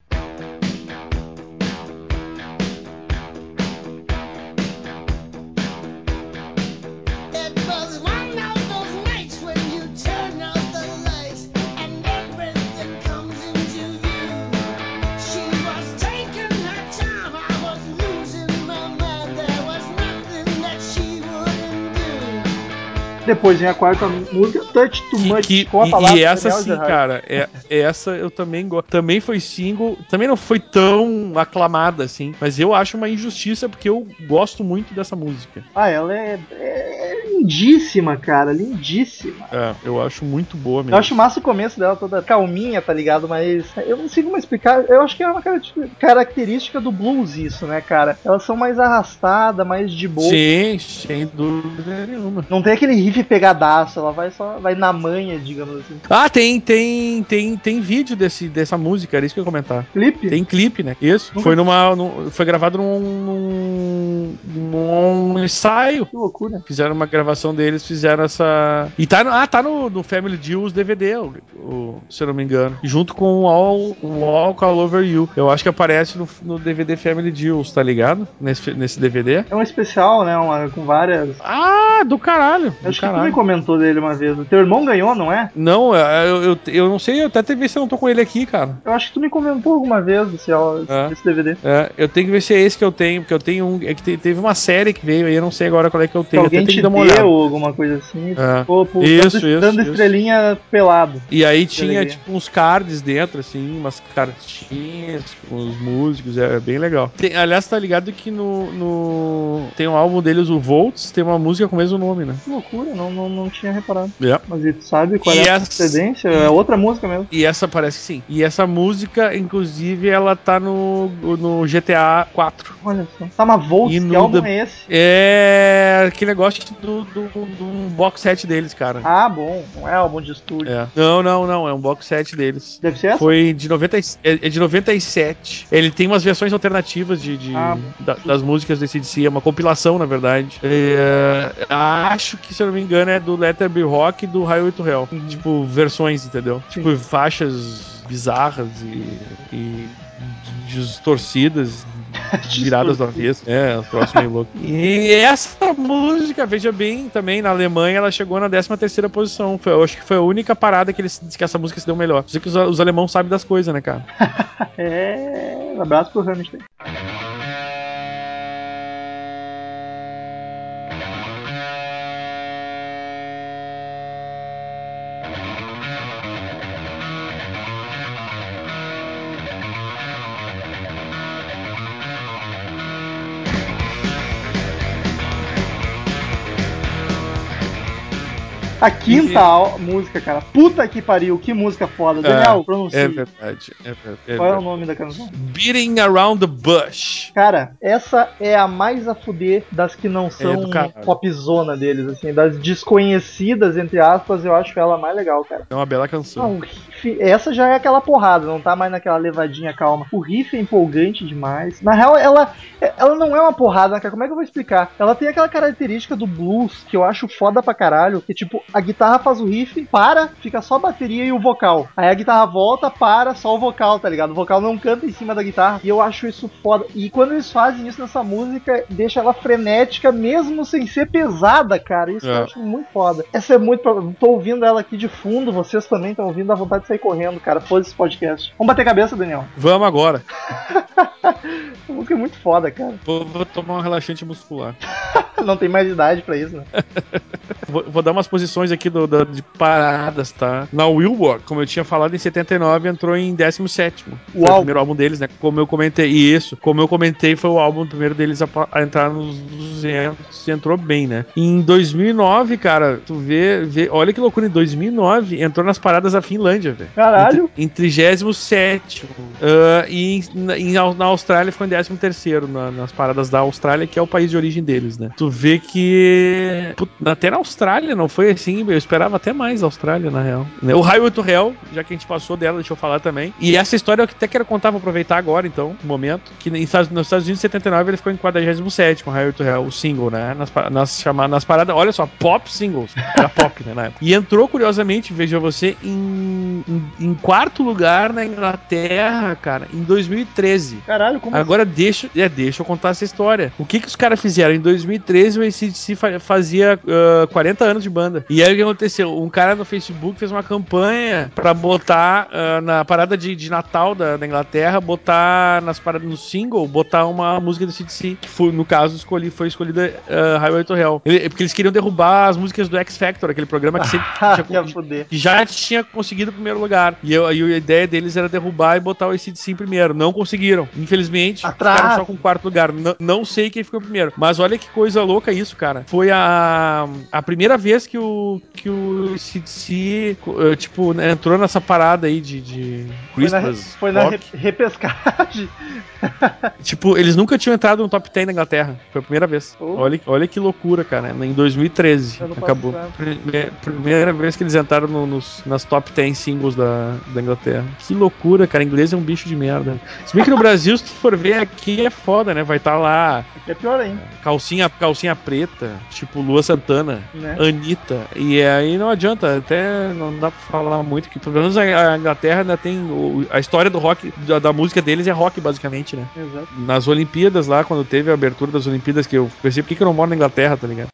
Depois vem a quarta música, Touch Too Much, Que- com a e- palavra e essa sim, cara, é, essa eu também gosto. Também foi single, também não foi tão aclamada assim, mas eu acho uma injustiça porque eu gosto muito dessa música. Ah, ela é, é lindíssima, cara, lindíssima. É, eu acho muito boa mesmo. Eu acho massa o começo dela toda calminha, tá ligado? Mas eu não sei como explicar. Eu acho que é uma caracter- característica do blues isso, né, cara? Elas são mais arrastadas, mais de boa. Sim, sem dúvida nenhuma. Não tem aquele riff pegadaço, ela vai só vai na manha, digamos assim. Ah, tem, tem, tem, tem vídeo desse, dessa música, era isso que eu ia comentar. Clipe? Tem clipe, né? Isso. Nunca- Foi numa. num- foi gravado num, num, num ensaio. Que loucura. Fizeram uma gravação deles, fizeram essa. E tá no, ah, tá no, no Family Deals DVD, o, o- se eu não me engano. Junto com o All, o All All Over You. Eu acho que aparece no, no DVD Family Deals, tá ligado? Nesse, nesse DVD. É um especial, né? Uma, com várias. Ah, do caralho. Do Acho que tu me caralho. comentou dele uma vez. O teu irmão ganhou, não é? Não, eu, eu, eu não sei, eu até tenho que ver se eu não tô com ele aqui, cara. Eu acho que tu me comentou alguma vez desse, É. desse DVD. É, eu tenho que ver se é esse que eu tenho, porque eu tenho um. É que te- teve uma série que veio aí, eu não sei agora qual é que eu Que tenho. alguém até tenho te que dar uma deu olhada. alguma coisa assim. É. Ficou pô, Isso, dando, isso, dando isso. estrelinha pelado. E aí tinha, tipo, uns cards dentro, assim, umas cartinhas com os músicos, é bem legal. Tem- aliás, tá ligado que no, no- Tem um álbum deles, o Volts, tem uma música com o mesmo nome, né? Que loucura, não, não, não tinha reparado. É. Mas e tu sabe qual E é a essa- procedência? É outra música mesmo. E essa parece que sim. E essa música, inclusive, ela tá no, no GTA 4. Olha só. Tá, mas Volts, que álbum The- é esse? É aquele negócio do, do, do box set deles, cara. Ah, bom. Não é álbum de estúdio. É. Não, não, não, é um box set deles. Deve ser essa? Foi de 90, e- é de 97. Ele tem umas versões alternativas de, de- Ah. da- das músicas desse DC, é uma compilação, na verdade. É, acho que, se eu não me engano, é do Letter Be Rock e do Highway to Hell. Tipo, versões, entendeu? Uhum. Sim. Tipo, faixas bizarras e, e distorcidas, viradas do avesso. É, os troços meio loucos. E essa música, veja bem, também na Alemanha, ela chegou na 13 terceira posição. Foi, eu acho que foi a única parada que, eles, que essa música se deu melhor. Sei que os, os alemãos sabem das coisas, né, cara? É. Abraço pro Hamilton. A quinta música, cara. Puta que pariu, que música foda. Daniel, pronuncia. É verdade. É, ver- é Qual é o verdade. nome da canção? Beating Around the Bush. Cara, essa é a mais a fuder das que não são do caralho. popzona deles, assim, das desconhecidas, entre aspas, eu acho ela a mais legal, cara. É uma bela canção. Não, riff, essa já é aquela porrada, não tá mais naquela levadinha calma. O riff é empolgante demais. Na real, ela, ela não é uma porrada, cara. Como é que eu vou explicar? Ela tem aquela característica do blues que eu acho foda pra caralho, que tipo, a guitarra faz o riff, para, fica só a bateria e o vocal. Aí a guitarra volta, para, só o vocal, tá ligado? O vocal não canta em cima da guitarra. E eu acho isso foda. E quando eles fazem isso nessa música, deixa ela frenética, mesmo sem ser pesada, cara. Isso É. eu acho muito foda. Essa é muito. Tô ouvindo ela aqui de fundo, vocês também estão ouvindo, dá vontade de sair correndo, cara. Foda esse podcast. Vamos bater cabeça, Daniel. Vamos agora. Essa música é muito foda, cara. Vou, vou tomar um relaxante muscular. Não tem mais idade pra isso, né? Vou, vou dar umas posições aqui do, do- de paradas, tá? Na Wilbur, como eu tinha falado, em 79 entrou em 17. Foi Uau. o primeiro álbum deles, né? Como eu comentei. Isso, como eu comentei, foi o álbum primeiro deles a, a entrar nos 200 e entrou bem, né? Em 2009, cara, tu vê, vê. Olha que loucura, em 2009 entrou nas paradas da Finlândia, velho. Caralho. Em 37. Ah, e em- na, em- na Austrália ficou em 13 na, nas paradas da Austrália, que é o país de origem deles, né? Tu vê que. put- até na Austrália não foi assim, eu esperava até mais da Austrália, na real. né? O Highway to Hell, já que a gente passou dela, deixa eu falar também. E essa história eu até quero contar, vou aproveitar agora, então, um momento. Que nos Estados Unidos, em 79, ele ficou em 47 com Highway to Hell, o single, né? Nas, nas, nas paradas, olha só, pop singles. Era pop, né? E entrou, curiosamente, veja você, em, em, em quarto lugar na Inglaterra, cara, em 2013. Caralho, como Agora deixa, é, deixa eu contar essa história. O que que os caras fizeram? Em 2013 o ACDC fa- fazia ah, 40 40 anos de banda. E aí o que aconteceu? Um cara no Facebook fez uma campanha pra botar ah, na parada de, de Natal da, da Inglaterra, botar nas paradas no single, botar uma música do CDC, que foi, no caso escolhi, foi escolhida uh, Highway to Hell. Ele- porque eles queriam derrubar as músicas do X Factor, aquele programa que sempre tinha- fuder. que já tinha conseguido o primeiro lugar. E eu, aí a ideia deles era derrubar e botar o ACDC em primeiro. Não conseguiram. Infelizmente, Atrás. ficaram só com o quarto lugar. N- não sei quem ficou primeiro. Mas olha que coisa louca isso, cara. Foi a, a primeira vez que o, que o ACDC, eh, tipo, né, entrou nessa parada aí de, de Foi na, Christmas foi na re- repescagem. Tipo, eles nunca tinham entrado no top 10 na Inglaterra. Foi a primeira vez. Oh. Olha, olha que loucura, cara. Em 2013 Ano acabou. passado. Prime- primeira vez que eles entraram no- nos, nas top 10 da, da Inglaterra. Que loucura, cara. Inglês é um bicho de merda. Se bem que no Brasil, se tu for ver aqui, é foda, né? Vai estar lá Aqui é pior ainda, calcinha, calcinha preta, tipo Lua Santana. né? Anitta. E aí não adianta, até não dá pra falar muito, que pelo menos a, a Inglaterra ainda tem. o- a história do rock, da, da música deles é rock, basicamente, né? Exato. nas Olimpíadas lá, quando teve a abertura das Olimpíadas, que eu pensei, por que, que eu não moro na Inglaterra, tá ligado?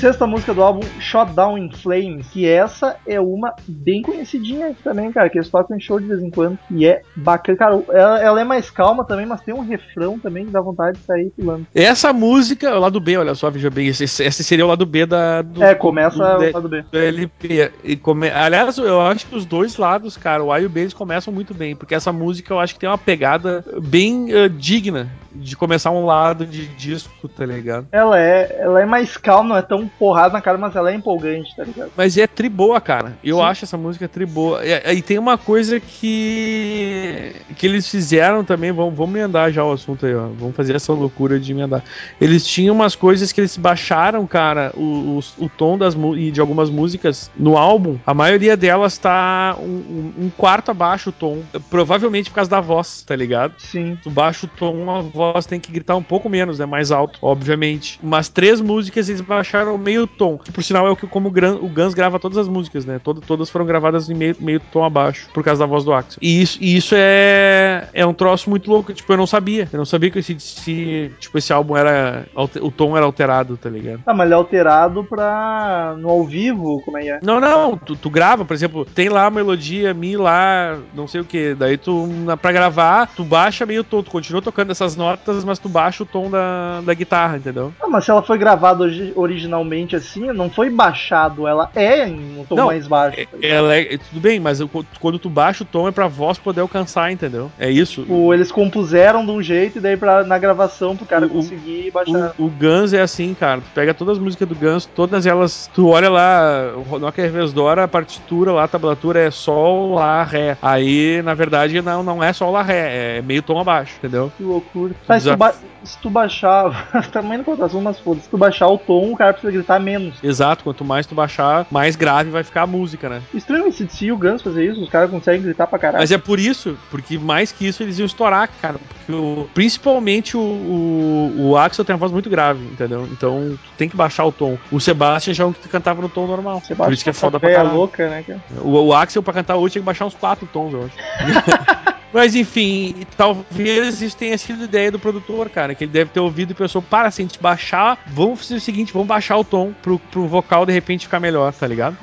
Sexta música do álbum Shot Down in Flames, que essa é uma bem conhecidinha também, cara, que eles tocam em show de vez em quando. E é bacana, cara, ela, ela é mais calma também, mas tem um refrão também que dá vontade de sair pulando. Essa música, o lado B, olha só, veja bem, esse, esse seria o lado B da, do, É, começa do, o do- lado B. do LP. E come... Aliás, eu acho que os dois lados, cara, o A e o B, eles começam muito bem, porque essa música eu acho que tem uma pegada bem eh, digna de começar um lado de disco, tá ligado? Ela é, ela é mais calma, não é tão porrada na cara, mas ela é empolgante, tá ligado? Mas é tri boa, cara. Eu Sim. acho essa música tri boa. E, e tem uma coisa que que eles fizeram também, vamos, vamos emendar já o assunto aí, ó. Vamos fazer essa loucura de emendar. Eles tinham umas coisas que eles baixaram, cara, o, o, o tom das e de algumas músicas no álbum. A maioria delas tá um, um- um quarto abaixo o tom. Provavelmente por causa da voz, tá ligado? Sim. Tu baixa o tom, a voz tem que gritar um pouco menos, né? Mais alto, obviamente. Mas três músicas eles baixaram meio tom. Que por sinal é o que como o Guns grava todas as músicas, né? Todo- todas foram gravadas em meio, meio tom abaixo, por causa da voz do Axel. E isso, e isso é, é um troço muito louco. Tipo, eu não sabia. Eu não sabia que esse, esse- tipo, esse álbum era. O tom era alterado, tá ligado? Ah, mas ele é alterado pra. no ao vivo, como é que é? Não, não, tu, tu grava, por exemplo, tem lá a melodia, mi lá, não sei o que. Daí tu, na, pra gravar, tu baixa meio tom, tu continua tocando essas notas, mas tu baixa o tom da, da guitarra, entendeu? Ah, mas se ela foi gravada origi- originalmente assim, não foi baixado, ela é em um tom Não, mais baixo. tá ligado? Ela é, tudo bem, mas eu- quando tu baixa o tom é pra voz poder alcançar, entendeu? É isso. Tipo, eles compuseram de um jeito e daí pra, na gravação pro cara O- o- conseguir baixar. O, o Guns é assim, cara. Tu pega todas as músicas do Guns, todas elas. Tu olha lá, o Rock Dora, a partitura lá, a tablatura é Sol, Lá, Ré. Aí, na verdade, não, não é Sol, Lá, Ré. É meio tom abaixo, entendeu? Que loucura. Tá, se tu, ba- se tu baixar. também não conta mas foda. Se tu baixar o tom, o cara precisa gritar menos. Exato, quanto mais tu baixar, mais grave vai ficar a música, né? Estranho esse se e o Guns fazer isso, os caras conseguem gritar pra caralho. Mas é por isso, porque mais que isso eles iam estourar, cara. Porque o- principalmente o, o, o Axel tem uma voz muito grave, entendeu? Então tu tem que baixar o tom. O Sebastian já é um que cantava no tom normal. Você por isso que é foda pra caralho. louca, né, cara? O, o Axel, pra cantar hoje, tinha que baixar uns quatro tons, eu acho. Mas enfim, talvez isso tenha sido ideia do produtor, cara. Que ele deve ter ouvido e pensou: para, se a gente baixar, vamos fazer o seguinte, vamos baixar o tom pro, pro vocal de repente ficar melhor, tá ligado?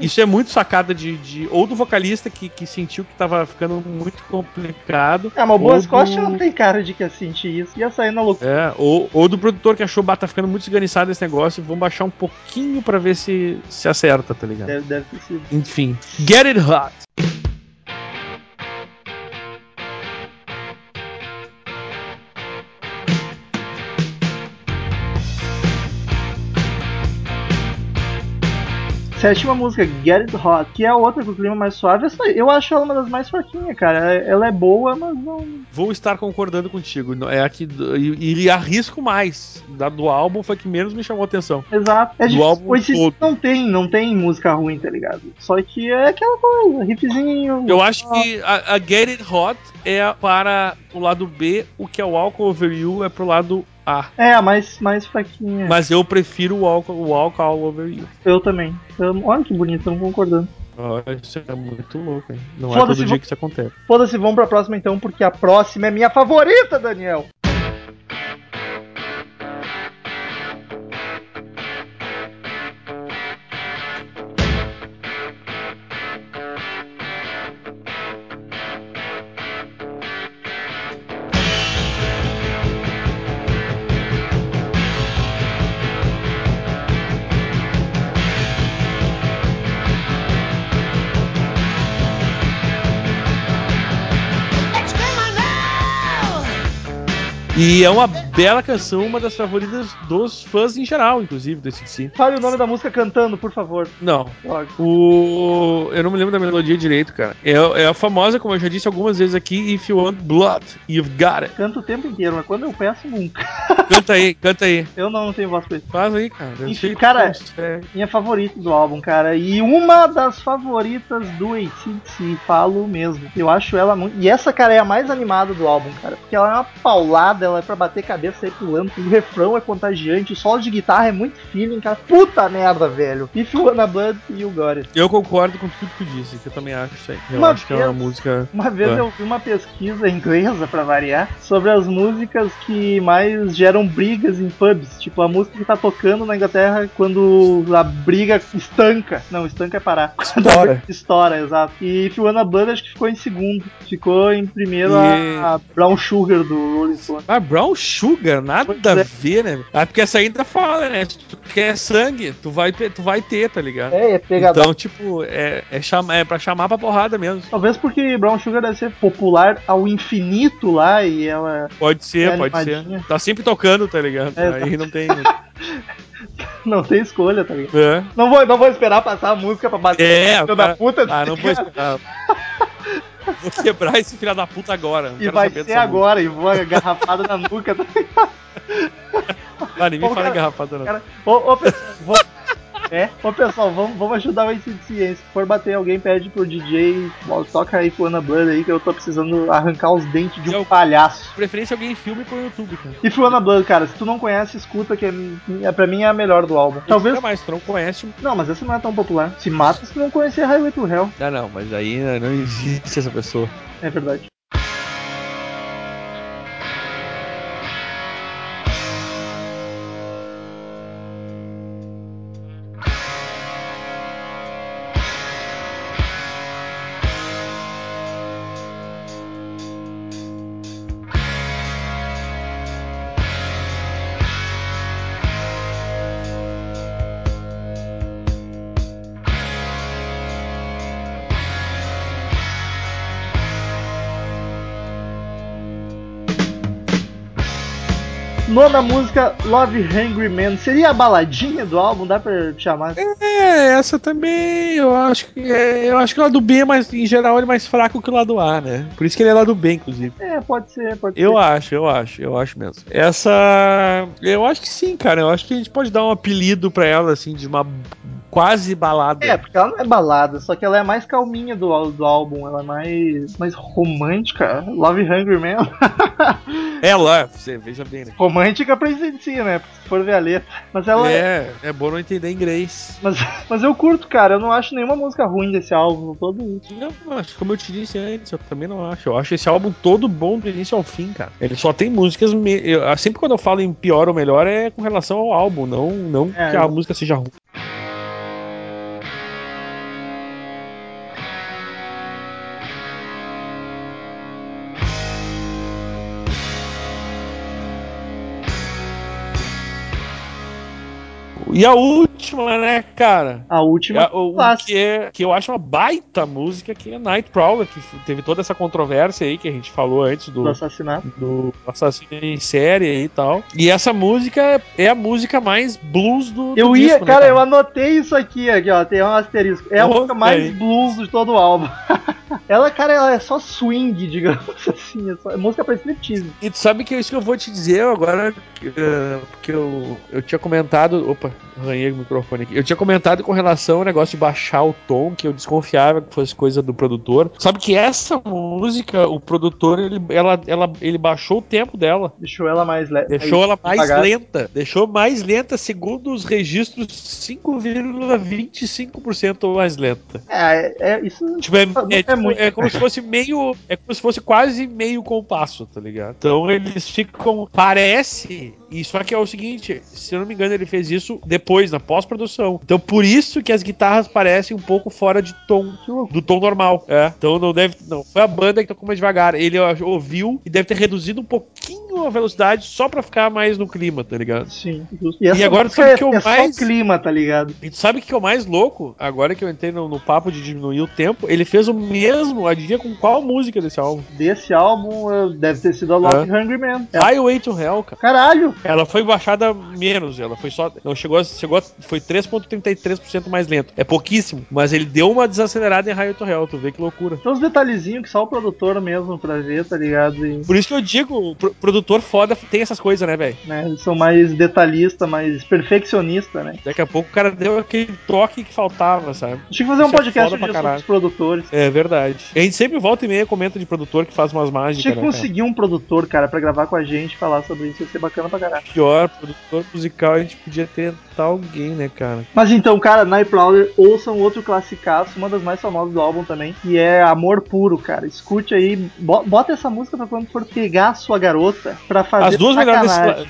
Isso é muito sacada de, de- ou do vocalista que, que sentiu que tava ficando muito complicado. Ah, mas o Boas Costa do- não tem cara de que ia sentir isso. Ia sair na loucura. É, ou, ou do produtor que achou, bah, tá ficando muito esganiçado esse negócio, vamos baixar um pouquinho pra ver se se acerta, tá ligado? Deve, deve ter sido. Enfim, Get It Hot. Sétima música, Get It Hot, que é a outra com o clima mais suave. Essa, eu acho ela uma das mais fraquinhas, cara. Ela é boa, mas não. Vou estar concordando contigo. É a que e, e arrisco mais. Da do álbum foi a que menos me chamou a atenção. Exato. É Do difícil. álbum ACDC todo. não tem, não tem música ruim, tá ligado? Só que é aquela coisa, riffzinho. Eu acho que a, a Get It Hot é para o lado B, o que é o Alcohol Over You é pro lado A. É, a mais, mais fraquinha. Mas eu prefiro Walk, Walk All Over You. Eu também. Eu- olha que bonito, estamos concordando. Olha, isso é muito louco, hein? Não é todo dia que isso acontece. Foda-se, vamos pra próxima então, porque a próxima é minha favorita, Daniel. E é uma bela canção, uma das favoritas dos fãs em geral, inclusive, desse si. Fale o nome da música cantando, por favor. Não. O. Eu não me lembro da melodia direito, cara. É, é a famosa, como eu já disse algumas vezes aqui, If You Want Blood, You've Got It. Canta o tempo inteiro, mas quando eu peço, nunca. Canta aí, canta aí. Eu não, não tenho voz pra isso. Faz aí, cara. Eu Enfim, cara, consegue. Minha favorita do álbum, cara. E uma das favoritas do ACDC, falo mesmo. Eu acho ela muito. E essa, cara, é a mais animada do álbum, cara. Porque ela é uma paulada, ela é pra bater cabeça e sair pulando. O refrão é contagiante, o solo de guitarra é muito feeling, cara. Puta merda, velho. If You Wanna Blood e You Got It. Eu concordo com tudo que tu disse, que eu também acho isso aí. Eu Uma acho que é uma vez- música. Uma vez É. eu vi uma pesquisa inglesa, pra variar, sobre as músicas que mais geram brigas em pubs. Tipo, a música que tá tocando na Inglaterra quando a briga estanca. Não, estanca é parar. Estoura. Estoura, exato. E If You Wanna Blood acho que ficou em segundo. Ficou em primeiro E- a, a Brown Sugar do Rolling Stone. Ah, Brown Sugar, nada Pois a é. ver, né? Ah, porque essa ainda fala, né? Se tu quer sangue, tu vai, tu vai ter, tá ligado? É, é pegadão. Então, tipo, é, é, chama, é pra chamar pra porrada mesmo. Talvez porque Brown Sugar deve ser popular ao infinito lá e ela Pode ser, É pode animadinha. ser. Tá sempre tocando, tá ligado? É, Aí não tem. não tem escolha, tá ligado? é. Não vou, não vou esperar passar a música pra bater É, filho o da cara- puta. Ah, não vou esperar. Vou quebrar esse filho da puta agora. E vai ser agora, e vou agarrafada na nuca. Me Ô, fala engarrafada, não. Cara, ô, ô, pessoal, vou- É, ô pessoal, vamos, vamos ajudar o ACDC, hein? Se for bater alguém, pede pro DJ, toca aí com Ana Blood aí, que eu tô precisando arrancar os dentes de um eu- palhaço. Preferência alguém filme pro YouTube, cara. E Fiona Blood, cara, se tu não conhece, escuta, que é, é, pra mim é a melhor do álbum. Talvez. Nunca mais, tu não conhece. Não, mas essa não é tão popular. Se mata se tu não conhecer Highway to Hell. Ah, não, mas aí né, não existe essa pessoa. É verdade. Nona música, Love Hungry Man. Seria a baladinha do álbum? Dá pra chamar? É, essa também, eu acho que é, eu acho que o lado B, mas em geral ele é mais fraco que o lado A, né? Por isso que ele é lado B, inclusive. É, pode ser, pode Eu ser. acho, eu acho, eu acho mesmo. Essa. Eu acho que sim, cara. Eu acho que a gente pode dar um apelido pra ela, assim, de uma quase balada. É, porque ela não é balada, só que ela é mais calminha do, do álbum, ela é mais, mais romântica. Love Hungry Man. Ela, você veja bem, né? romântica pra si, né? Se for ver a letra. Mas ela é. É, é bom não entender inglês. Mas, mas eu curto, cara. Eu não acho nenhuma música ruim desse álbum. Todo. Não, acho que como eu te disse antes, eu também não acho. Eu acho esse álbum todo bom do início ao fim, cara. Ele só tem músicas. Me... eu- sempre quando eu falo em pior ou melhor é com relação ao álbum, não, não É, que a eu- música seja ruim. E a última, né, cara? A última. É, o, o que, é, que eu acho uma baita música, que é Nightcrawler, que teve toda essa controvérsia aí que a gente falou antes do do, assassinato. do assassino em série aí e tal. E essa música é a música mais blues do, do Eu ia, disco, né, cara, eu anotei isso aqui, aqui, ó. Tem um asterisco. É a música mais blues de todo o álbum. Ela, cara, ela é só swing, digamos assim. É, só, é música pra striptease. E tu sabe que é isso que eu vou te dizer agora, eh, porque eu, eu tinha comentado. Opa, arranhei o microfone aqui. Eu tinha comentado com relação ao negócio de baixar o tom, que eu desconfiava que fosse coisa do produtor. Sabe que essa música, o produtor, ele, ela, ela, ele baixou o tempo dela. Deixou ela mais leve. Deixou ela mais lenta. Deixou mais lenta, segundo os registros, 5,25% mais lenta. É, é, isso Tipo, é, não é, é muito. É como se fosse meio. É como se fosse quase meio compasso, tá ligado? Então eles ficam. Parece. E só que é o seguinte, se eu não me engano, ele fez isso depois, na pós-produção. Então por isso que as guitarras parecem um pouco fora de tom. Do tom normal. É. Então não deve. Não. Foi a banda que tocou mais devagar. Ele ouviu e deve ter reduzido um pouquinho a velocidade só pra ficar mais no clima, tá ligado? Sim. E, essa agora sabe é, que o é mais- só clima, tá ligado? E tu sabe o que é o mais louco? Agora que eu entrei no, no papo de diminuir o tempo, ele fez o mesmo, adivinha com qual música desse álbum? Desse álbum, eh, deve ter sido a Lost É. Hungry Man. É. Highway to Hell, cara. Caralho! Ela foi baixada menos, ela foi só. Não, chegou, chegou foi 3,33% mais lento. É pouquíssimo, mas ele deu uma desacelerada em Highway to Hell, tu vê que loucura. Tem uns detalhezinhos que só o produtor mesmo pra ver, tá ligado? E, Por isso que eu digo, o pro- produtor foda tem essas coisas, né, velho? né, eles são mais detalhistas, mais perfeccionistas, né? Daqui a pouco o cara deu aquele toque que faltava, sabe? Tinha que fazer um Isso é podcast pra disso dos produtores. É verdade. A gente sempre volta e meia comenta de produtor que faz umas mágicas. Tinha que né, conseguir um produtor, cara, pra gravar com a gente falar sobre isso. Ia ser bacana pra caralho. pior produtor musical a gente podia tentar alguém, né, cara? Mas então, cara, Nightcrawler, ouçam outro classicaço, uma das mais famosas do álbum também, que é Amor Puro, cara. Escute aí, bo- bota essa música pra quando for pegar a sua garota pra fazer As duas melhores desse.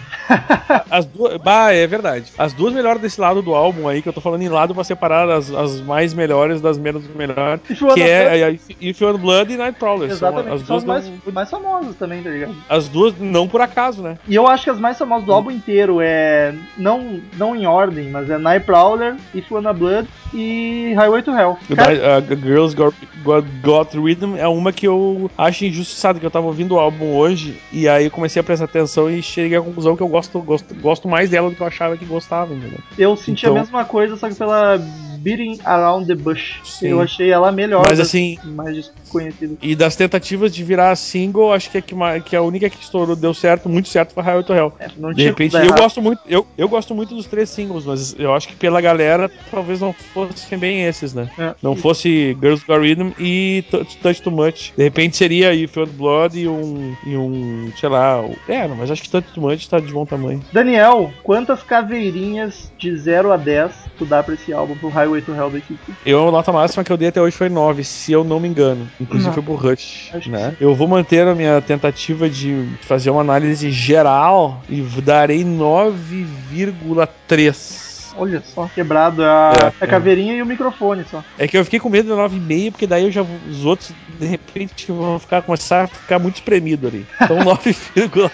As duas. Bah, é verdade. As duas melhores desse lado do álbum aí, que eu tô falando em lado pra separar as, as mais melhores das menos melhores. Que Blood, é, é If You Want Blood e Nightcrawler. São Exatamente, as são duas as mais, não, mais famosas também, tá ligado? As duas não por acaso, né? E eu acho que as mais famosas do álbum inteiro é. Não, não em ordem, mas é Nightcrawler, If You Wanna Blood e Highway to Hell. Cara, A Girls Got, Got, Got Rhythm é uma que eu acho injustiçada, que eu tava ouvindo o álbum hoje, e aí eu comecei a prestar atenção e cheguei à conclusão que eu gosto, gosto, gosto mais dela do que eu achava que gostava, entendeu? eu senti então- a mesma coisa, só que pela Beating Around the Bush. Sim. Eu achei ela melhor. Mas das assim, Mais desconhecida. E das tentativas de virar single, acho que, é que, que a única que estourou, deu certo, muito certo, foi Highway to Hell. É, De repente, eu errado. gosto muito, eu, eu gosto muito dos três singles, mas eu acho que pela galera talvez não fossem bem esses, né? É. Não fosse Girls Got Rhythm e Touch, Too Much. De repente seria You Want Blood e um, e um, sei lá, o- é, mas acho que Touch Too Much tá de bom tamanho. Daniel, quantas caveirinhas de 0 a 10 tu dá pra esse álbum, pro Highway to Hell do Kiki? Eu, a nota máxima que eu dei até hoje foi 9, se eu não me engano. Inclusive Não. foi pro Rush, Acho né? Eu vou manter a minha tentativa de fazer uma análise geral e darei 9,3. Olha só, quebrado a, É, a é. caveirinha e o microfone só. É que eu fiquei com medo da 9,5, porque daí eu já vou- os outros, de repente, vão ficar, começar a ficar muito espremido ali. Então 9,3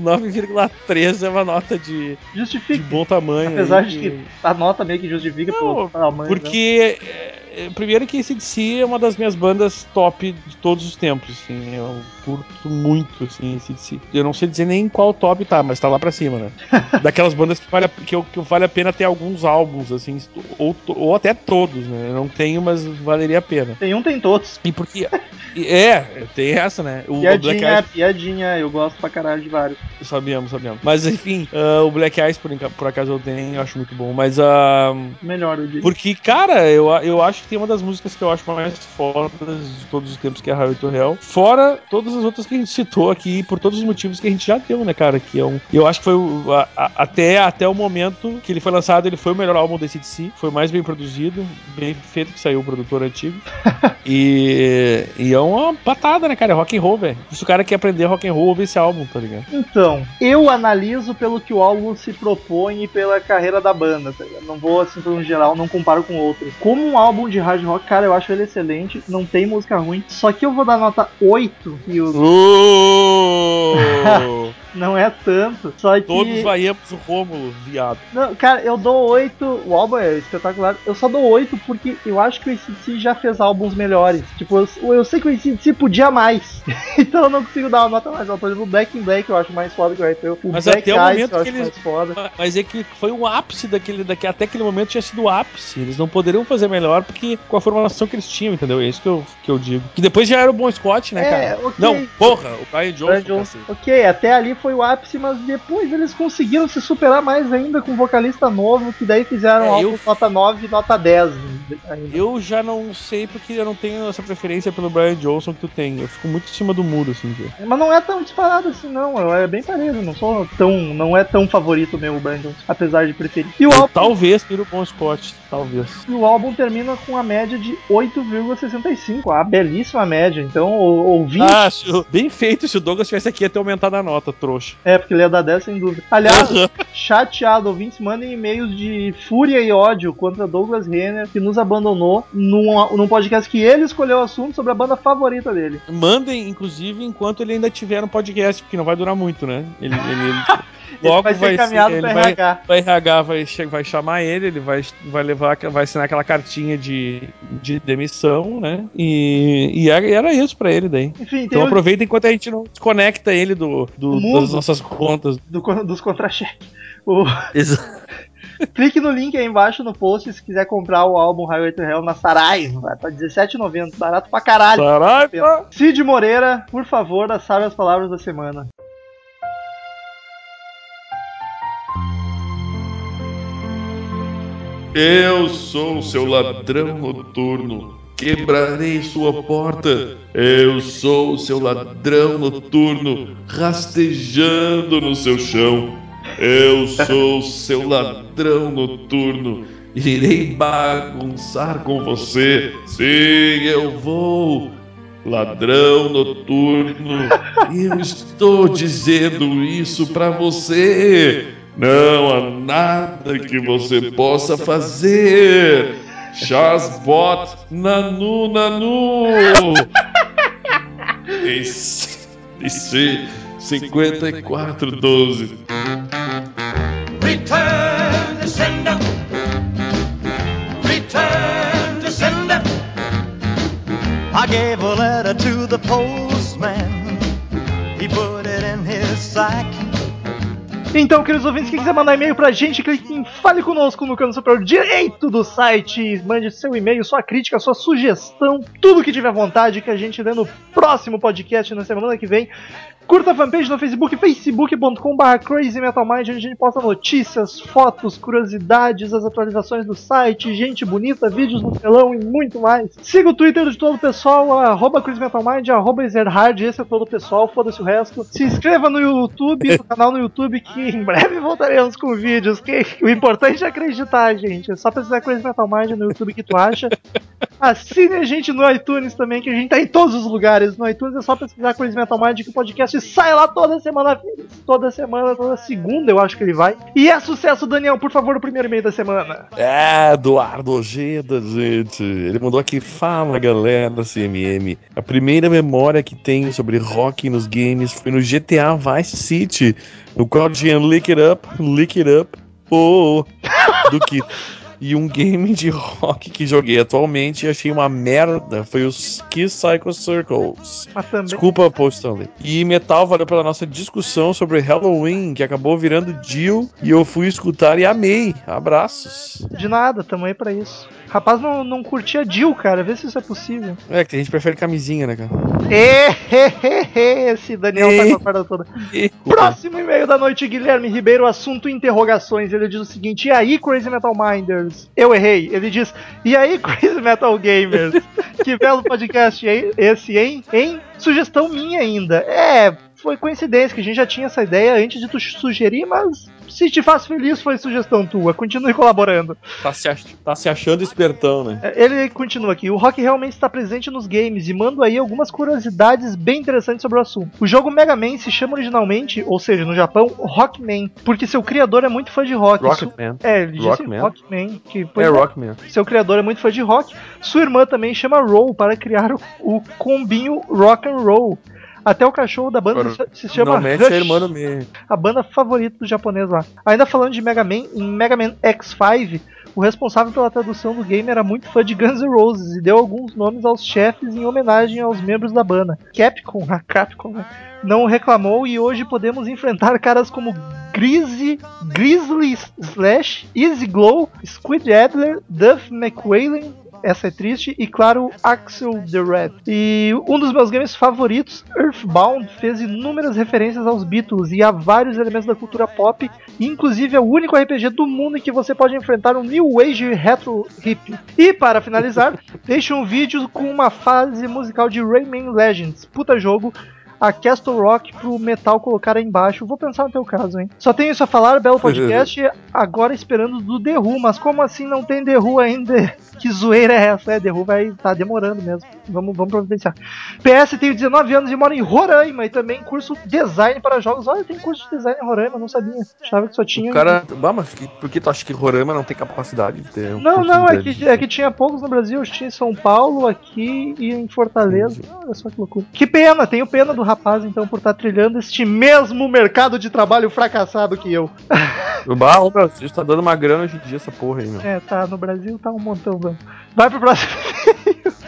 9,3 é uma nota de, de bom tamanho. Apesar aí, de que a nota meio que justifica Não, pelo tamanho. né? Porque, é, é, primeiro que esse DC é uma das minhas bandas top de todos os tempos, assim, eu curto muito, assim, esse DC. Eu não sei dizer nem em qual top tá, mas tá lá pra cima, né? Daquelas bandas que vale, a, que, que vale a pena ter alguns álbuns, assim, ou, ou até todos, né? Eu não tenho, mas valeria a pena. Tem um, tem todos. E porque. É, tem essa, né? O, o Black Piadinha, Eyes. piadinha, eu gosto pra caralho de vários. Sabíamos, sabíamos. Mas enfim, ah, o Black Eyes, por, por acaso eu tenho, eu acho muito bom. Mas ah, Melhor, eu diria. Porque, cara, eu, eu acho que tem uma das músicas que eu acho mais fodas de todos os tempos, que é Highway to Hell. Fora todas as outras que a gente citou aqui, por todos os motivos que a gente já deu, né, cara? Que é um. Eu acho que foi o- a- a- até, até o momento que ele foi lançado, ele foi o melhor álbum desse DC. Foi o mais bem produzido, bem feito que saiu o produtor antigo. e, e é uma patada, né, cara? É rock and roll, velho. Se o cara quer aprender rock and roll, ouve esse álbum, tá ligado? Então, eu analiso pelo que o álbum se propõe e pela carreira da banda, tá ligado? Não vou assim um geral, não comparo com outros. Como um álbum de hard rock, cara, eu acho ele excelente, não tem música ruim. Só que eu vou dar nota 8 e o Uh! não é tanto. Só que. Todos vaiamos o Rômulo, viado. Não, cara, eu dou 8. O álbum é espetacular. Eu só dou 8 porque eu acho que o ACDC já fez álbuns melhores. Tipo, eu, eu sei que o ACDC podia mais. então eu não consigo dar uma nota mais alta. Por exemplo, o Black in Black eu acho mais foda que o Hyper. O Mas Black até o Ice momento que eles-. Mas é que foi o ápice daquele, daqui, até aquele momento tinha sido o ápice. Eles não poderiam fazer melhor porque com a formação que eles tinham, entendeu? É isso que eu, que eu digo. Que depois já era o Bon Scott, né, É, cara? ok. Não, porra, o Brian Johnson. Brian Johnson. Ok, até ali foi o ápice, mas depois eles conseguiram se superar mais ainda com um vocalista novo, que daí fizeram É, álbum eu- nota 9 e nota 10 ainda. Eu já não sei porque eu não tenho essa preferência pelo Brian Johnson que tu tem. Eu fico muito em cima do muro, assim. viu? Mas não é tão disparado assim, não. É bem parelho. Não sou tão. Não é tão favorito meu o Brandon, apesar de preferir. E o, álbum, talvez tire o Bon Scott, talvez. e o álbum termina com a média de 8,65. A belíssima média. Então, o- ouvinte. Ah, bem feito se o Douglas tivesse aqui ter aumentado a nota, trouxa. É, porque ele ia dar 10 sem dúvida. Aliás, chateado, ouvintes, mandem e-mails de fúria e ódio contra Douglas Renner, que nos abandonou num, num podcast que ele escolheu o assunto sobre a banda favorita dele. Mandem, inclusive, enquanto ele ainda tiver no podcast, porque não vai durar muito, né? Ele, ele- ele- logo vai vai ser encaminhado ele pra vai, RH. o RH vai, vai chamar ele, ele vai, vai levar, vai assinar aquela cartinha de, de demissão, né? E, e era, isso pra ele daí. Enfim, Então o, aproveita enquanto a gente não desconecta ele do, do- Do mundo. Das nossas contas. do, dos contra-cheques. O- Clique no link aí embaixo no post se quiser comprar o álbum Highway to Hell na Sarai. Vai tá R$17,90. Barato pra caralho. Saraiva! Cid Moreira, por favor, sabe as palavras da semana. Eu sou o seu ladrão noturno. Quebrarei sua porta. Eu sou o seu ladrão noturno, rastejando no seu chão. Eu sou o seu ladrão noturno. Irei bagunçar com você. Sim, eu vou. Ladrão noturno, eu estou dizendo isso pra você. Não há nada que você possa fazer. Chasbot Nanu Nanu. Esse 5412. Return to sender. Return to sender. I gave a letter to the postman. He put it in his sack. Então, queridos ouvintes, quem quiser mandar e-mail pra gente, clique em Fale Conosco no canto superior direito do site. Mande seu e-mail, sua crítica, sua sugestão, tudo que tiver vontade que a gente lê no próximo podcast na semana que vem. Curta a fanpage no Facebook, facebook.com.br crazymetalmind, onde a gente posta notícias, fotos, curiosidades, as atualizações do site, gente bonita, vídeos no telão e muito mais. Siga o Twitter de todo o pessoal, arroba crazymetalmind, arroba ezerhard, esse é todo o pessoal, foda-se o resto. Se inscreva no YouTube, no canal no YouTube, que em breve voltaremos com vídeos, que o importante é acreditar, gente. É só pesquisar Crazy Metal Mind no YouTube que tu acha. Assine a gente no iTunes também, que a gente tá em todos os lugares. No iTunes é só pesquisar Crazy Metal Mind que o podcast sai lá toda semana. Toda semana, toda segunda eu acho que ele vai. E é sucesso, Daniel, por favor, o primeiro e-mail da semana. É, Eduardo Ojeda, gente. Ele mandou aqui, fala galera da CMM. A primeira memória que tenho sobre rock nos games foi no GTA Vice City, no qual tinha Lick It Up, Lick It Up, oh, do que. E um game de rock que joguei atualmente e achei uma merda foi os Kiss Psycho Circles. Também. Desculpa, Paul Stanley. E Metal valeu pela nossa discussão sobre Halloween, que acabou virando Jill, e eu fui escutar e amei. Abraços. De nada, tamo aí pra isso. Rapaz, não, não curtia Jill, cara. Vê se isso é possível. É, que a gente prefere camisinha, né, cara? Ê, ê, ê, Esse Daniel tá com a corda toda. Próximo e-mail da noite, Guilherme Ribeiro, assunto interrogações. Ele diz o seguinte: E aí, Crazy Metal Minders? Eu errei. Ele diz: E aí, Crazy Metal Gamers? que belo podcast é esse, hein? Hein? Sugestão minha ainda. É, foi coincidência que a gente já tinha essa ideia antes de tu sugerir, mas se te faz feliz, foi sugestão tua. Continue colaborando. Tá se, ach- tá se achando espertão, né? É, Ele continua aqui. O rock realmente está presente nos games e mando aí algumas curiosidades bem interessantes sobre o assunto. O jogo Mega Man se chama originalmente, ou seja, no Japão, Rockman, porque seu criador é muito fã de rock. Su- Rocketman. É, ele disse Rockman. Rockman. Que, pois É é, Rockman. seu criador é muito fã de rock. Sua irmã também chama Roll para criar o, o combinho Rock and Roll. Até o cachorro da banda se, chama mete Rush, irmã meio. a banda favorita do japonês lá. Ainda falando de Mega Man, em Mega Man X5, o responsável pela tradução do game era muito fã de Guns N' Roses e deu alguns nomes aos chefes em homenagem aos membros da banda. Capcom, a Capcom, né? não reclamou e hoje podemos enfrentar caras como Grizzly, Grizzly Slash, Easy Glow, Squid Adler, Duff McWhalen, essa é triste, e claro, Axel the Red. E um dos meus games favoritos, Earthbound, fez inúmeras referências aos Beatles e a vários elementos da cultura pop, inclusive é o único RPG do mundo em que você pode enfrentar um New Age Retro Hip. E para finalizar, deixe um vídeo com uma fase musical de Rayman Legends, puta jogo, a Castle Rock pro Metal colocar aí embaixo. Vou pensar no teu caso, hein? Só tenho isso a falar, belo podcast, agora esperando do The Who, mas como assim não tem The Who ainda? Que zoeira é essa? É, The Who vai tá demorando mesmo. Vamos, vamos providenciar. PS, tenho 19 anos e moro em Roraima e também curso design para jogos. Olha, tem curso de design em Roraima, não sabia. Achava que só tinha. O cara. Bah, mas que- por que tu acha que Roraima não tem capacidade de ter um Não, não, é que, é que tinha poucos no Brasil. Tinha em São Paulo, aqui e em Fortaleza. Olha só que loucura. Que pena, tenho pena do rapaz, então, por estar trilhando este mesmo mercado de trabalho fracassado que eu. O Bah, o Brasil tá dando uma grana hoje em dia essa porra aí, meu. É, tá, no Brasil tá um montão, mano. Vai pro próximo.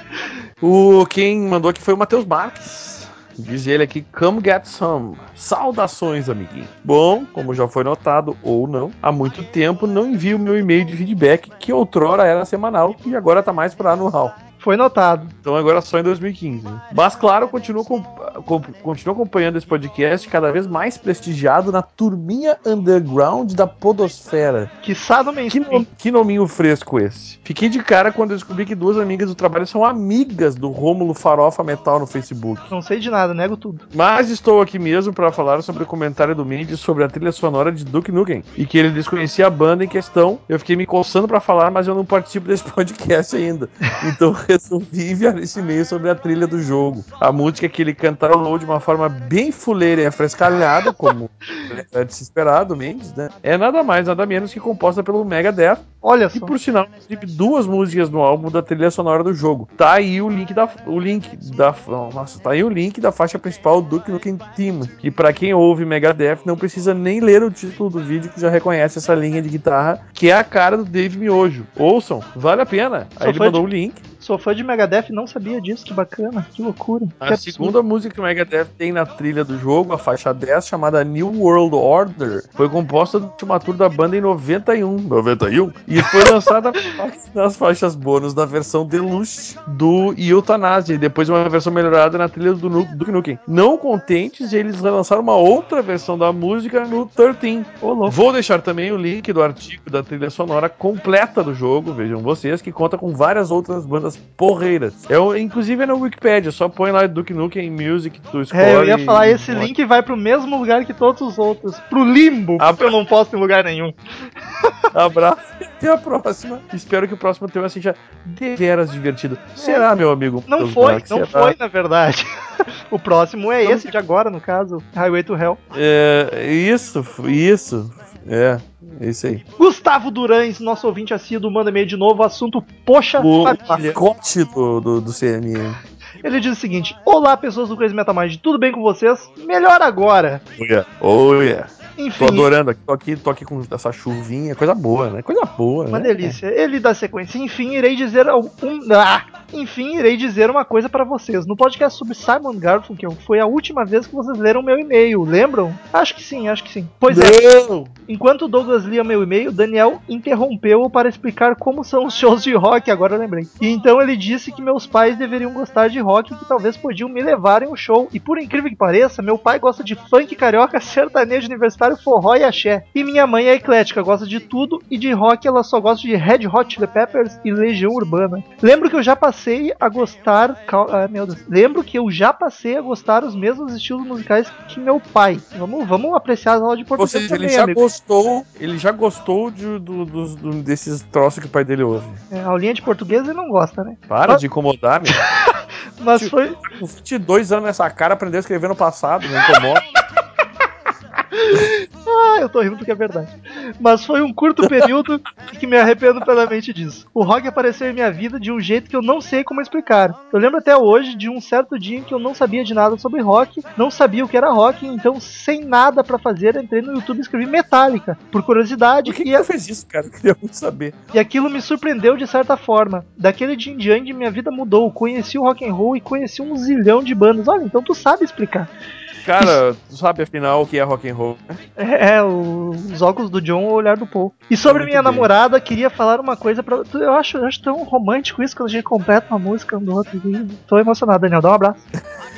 O quem mandou aqui foi o Matheus Marques. Diz ele aqui, come get some. Saudações, amiguinho. Bom, como já foi notado, ou não, há muito tempo não envio meu e-mail de feedback, que outrora era semanal e agora tá mais pra anual. Foi notado. Então agora só em 2015. né? Mas claro, continuo, com, com- continuo acompanhando esse podcast cada vez mais prestigiado na turminha underground da podosfera. Quiçá no Que, nom- que nominho fresco esse. Fiquei de cara quando descobri que duas amigas do trabalho são amigas do Rômulo Farofa Metal no Facebook. Não sei de nada, nego tudo. Mas estou aqui mesmo para falar sobre o comentário do Mendes sobre a trilha sonora de Duke Nukem e que ele desconhecia a banda em questão. Eu fiquei me coçando para falar, mas eu não participo desse podcast ainda. Então resolvi enviar esse e-mail sobre a trilha do jogo. A música que ele cantarolou de uma forma bem fuleira e afrescalhada, como é de se esperar do Mendes, né? É nada mais, nada menos que composta pelo Megadeth Olha e só. por sinal, inclusive, duas músicas no álbum da trilha sonora do jogo. Tá aí o link da o link da nossa, tá aí o link da faixa principal do Duke Nukem Team, que pra quem ouve Megadeth não precisa nem ler o título do vídeo que já reconhece essa linha de guitarra, que é a cara do Dave Miojo. Ouçam, vale a pena. Aí ele mandou de- o link. Sou fã de Megadeth e não sabia disso. Que bacana, que loucura. que A absurdo. segunda música que o Megadeth tem na trilha do jogo, a faixa 10, chamada New World Order, foi composta do última tour da banda em 91. 91? E foi lançada nas faixas bônus da versão Deluxe do Euthanasia, e depois uma versão melhorada na trilha do Nu- Duke Nukem. Não contentes, eles lançaram uma outra versão da música no 13. Ô, louco. Vou deixar também o link do artigo da trilha sonora completa do jogo, vejam vocês, que conta com várias outras bandas porreiras. É, o- inclusive é na Wikipedia, só põe lá Duke Nukem Music, tu escolhe. É, eu ia falar, e- esse link vai pro mesmo lugar que todos os outros. Pro limbo, Ah, porque eu não posto em lugar nenhum. Abraço e até a próxima. Espero que o próximo tema seja deveras divertido. Será, meu amigo? Não Matheus foi, não Será? foi, na verdade. o próximo é esse de agora, no caso, Highway to Hell. É, isso, isso. É, é isso aí. Gustavo Durães, nosso ouvinte assíduo, manda e-mail de novo, assunto Poxa O Família. mascote do, do, do CNM. Ele diz o seguinte: Olá, pessoas do Crazy Metal Mind, tudo bem com vocês? Melhor agora. Oh yeah. Oh yeah. Enfim, Tô adorando aqui, tô aqui, tô aqui com essa chuvinha, coisa boa, né? Coisa boa, uma né? delícia. Ele dá sequência. Enfim, irei dizer um. Ah! Enfim, irei dizer uma coisa pra vocês. No podcast sobre Simon Garfunkel, foi a última vez que vocês leram meu e-mail, lembram? Acho que sim, acho que sim. Pois é. Não! Enquanto o Douglas lia meu e-mail, Daniel interrompeu-o para explicar como são os shows de rock, agora eu lembrei. E então ele disse que meus pais deveriam gostar de rock e que talvez podiam me levar em um show. E por incrível que pareça, meu pai gosta de funk carioca, sertanejo universitário, forró e axé. E minha mãe é eclética, gosta de tudo e de rock ela só gosta de Red Hot Chili Peppers e Legião Urbana. Lembro que eu já passei a gostar, ah, meu Deus. Lembro que eu já passei a gostar os mesmos estilos musicais que meu pai. Vamos, vamos apreciar as aulas de Ou português seja, ele também, já amigo. gostou, ele já gostou de, do- dos- do- desses troços que o pai dele ouve. É, aulinha de português ele não gosta, né? Para Ah. de incomodar, meu. Mas foi. Com 22 anos nessa cara, aprendeu a escrever no passado, não incomoda. eu tô rindo porque é verdade. Mas foi um curto período que me arrependo plenamente disso. O rock apareceu em minha vida de um jeito que eu não sei como explicar. Eu lembro até hoje de um certo dia em que eu não sabia de nada sobre rock, não sabia o que era rock, então sem nada para fazer, entrei no YouTube e escrevi Metallica, por curiosidade. Por que, e, que eu fiz isso, cara? Eu queria muito saber. e aquilo me surpreendeu de certa forma. Daquele dia em diante minha vida mudou. Conheci o rock and roll e conheci um zilhão de bandas. Olha, então tu sabe explicar. Cara, tu sabe afinal o que é rock and roll? né? É, é, o- os óculos do John, o olhar do Paul. E sobre minha bem. namorada, queria falar uma coisa pra. Eu acho, eu acho tão romântico isso quando a gente completa uma música um do outro. Tô emocionado, Daniel. Dá um abraço.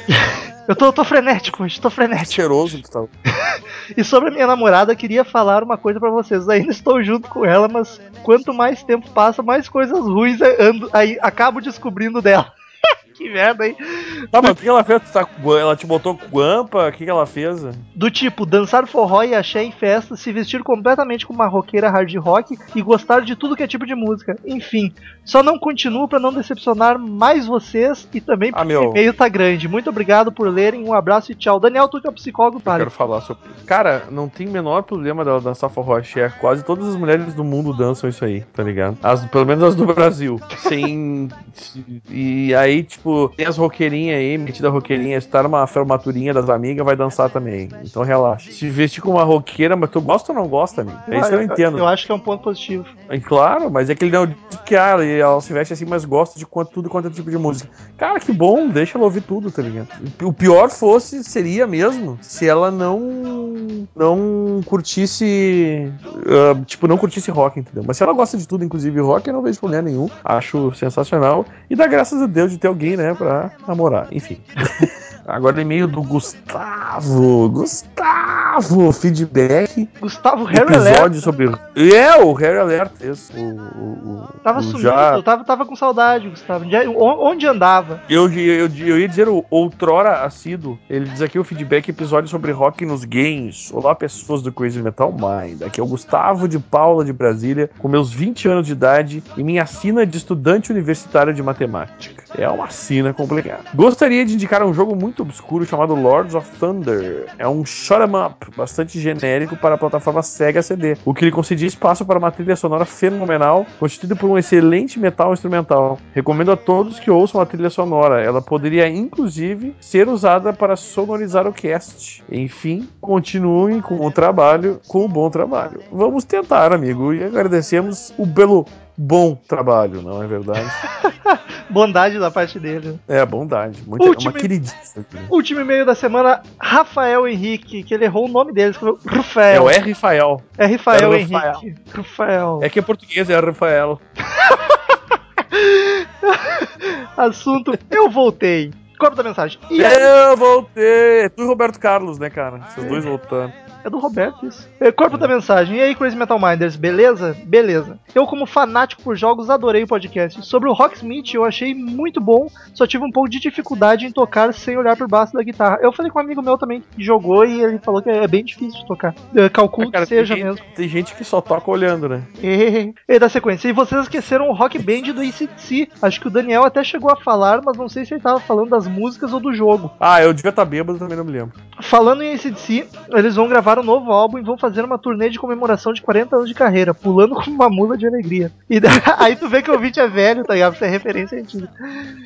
Eu tô, tô frenético hoje, tô frenético. Cheiroso, Gustavo. E sobre a minha namorada, queria falar uma coisa pra vocês. Ainda estou junto com ela, mas quanto mais tempo passa, mais coisas ruins eu ando, aí acabo descobrindo dela. que merda, hein? Tá, mas o que ela fez? Tá ela te botou guampa? O que, que ela fez? Do tipo, dançar forró e axé em festa, se vestir completamente como uma roqueira hard rock e gostar de tudo que é tipo de música. Enfim, só não continuo pra não decepcionar mais vocês e também Ah, porque meu. o e-mail tá grande. Muito obrigado por lerem, um abraço e tchau. Daniel, tu que é o psicólogo, Eu para. quero falar sobre. Cara, não tem o menor problema dela dançar forró axé. Quase todas as mulheres do mundo dançam isso aí, tá ligado? As, pelo menos as do Brasil. Sem. E aí, tipo, tem as roqueirinhas aí, metida roqueirinha, se tá numa formaturinha das amigas, vai dançar também. Então relaxa. Se vestir como uma roqueira, mas tu gosta ou não gosta, amigo? É isso que eu não entendo. Eu acho que é um ponto positivo. É Claro, mas é que ele não diz que ah, ela, ela se veste assim, mas gosta de quanto, tudo quanto é tipo de música. Cara, que bom, deixa ela ouvir tudo, tá ligado? O pior fosse, seria mesmo, se ela não não curtisse, ah, tipo, não curtisse rock, entendeu? Mas se ela gosta de tudo, inclusive rock, eu não vejo problema nenhum. Acho sensacional. E dá graças a Deus de ter alguém, né, pra namorar. Enfim. Agora e-mail do Gustavo. Gustavo, feedback. Gustavo Harry episódio Alert. sobre. É, o Harry Alert, esse. O, o, Tava o sumido, já- eu tava, tava com saudade, Gustavo. Onde- andava? Eu, eu, eu ia dizer o outrora assíduo. Ele diz aqui o feedback episódio sobre rock nos games. Olá, pessoas do Crazy Metal Mind. Aqui é o Gustavo de Paula de Brasília, com meus 20 anos de idade e minha sina de estudante universitário de matemática. É uma sina complicada. Gostaria de indicar um jogo muito obscuro chamado Lords of Thunder. É um shoot 'em up bastante genérico para a plataforma Sega CD, o que lhe concedia espaço para uma trilha sonora fenomenal, constituída por um excelente metal instrumental. Recomendo a todos que ouçam a trilha sonora. Ela poderia, inclusive, ser usada para sonorizar o cast. Enfim, continuem com o trabalho, com o bom trabalho. Vamos tentar, amigo, e agradecemos o belo bom trabalho, não é verdade? Bondade da parte dele. É, bondade. Muito, Último- uma queridíssima. Último e-mail da semana, Rafael Henrique, que ele errou o nome dele, escreveu É Rafael. o R. Rafael. É Rafael É Henrique. Rafael. Rafael. É que é português, é Rafael. Assunto, eu voltei. Corpo da mensagem. E aí, Eu voltei. Tu e Roberto Carlos, né, cara? Vocês dois voltando. É do Roberto isso. É, Corpo da mensagem. E aí, Crazy Metal Minders, beleza? Beleza. Eu, como fanático por jogos, adorei o podcast. Sobre o Rocksmith, eu achei muito bom, só tive um pouco de dificuldade em tocar sem olhar por baixo da guitarra. Eu falei com um amigo meu também que jogou e ele falou que é bem difícil de tocar. Eu calculo Cara, que seja tem, mesmo. tem gente que só toca olhando, né? E, e da sequência. E vocês esqueceram o Rock Band do ICDC. Acho que o Daniel até chegou a falar, mas não sei se ele tava falando das músicas ou do jogo. Ah, eu devia estar bêbado, também não me lembro. Falando em ACDC, eles vão gravar um novo álbum e vão fazer uma turnê de comemoração de 40 anos de carreira, pulando como uma mula de alegria. E da- aí tu vê que o ouvinte é velho, tá ligado? Isso é referência antiga.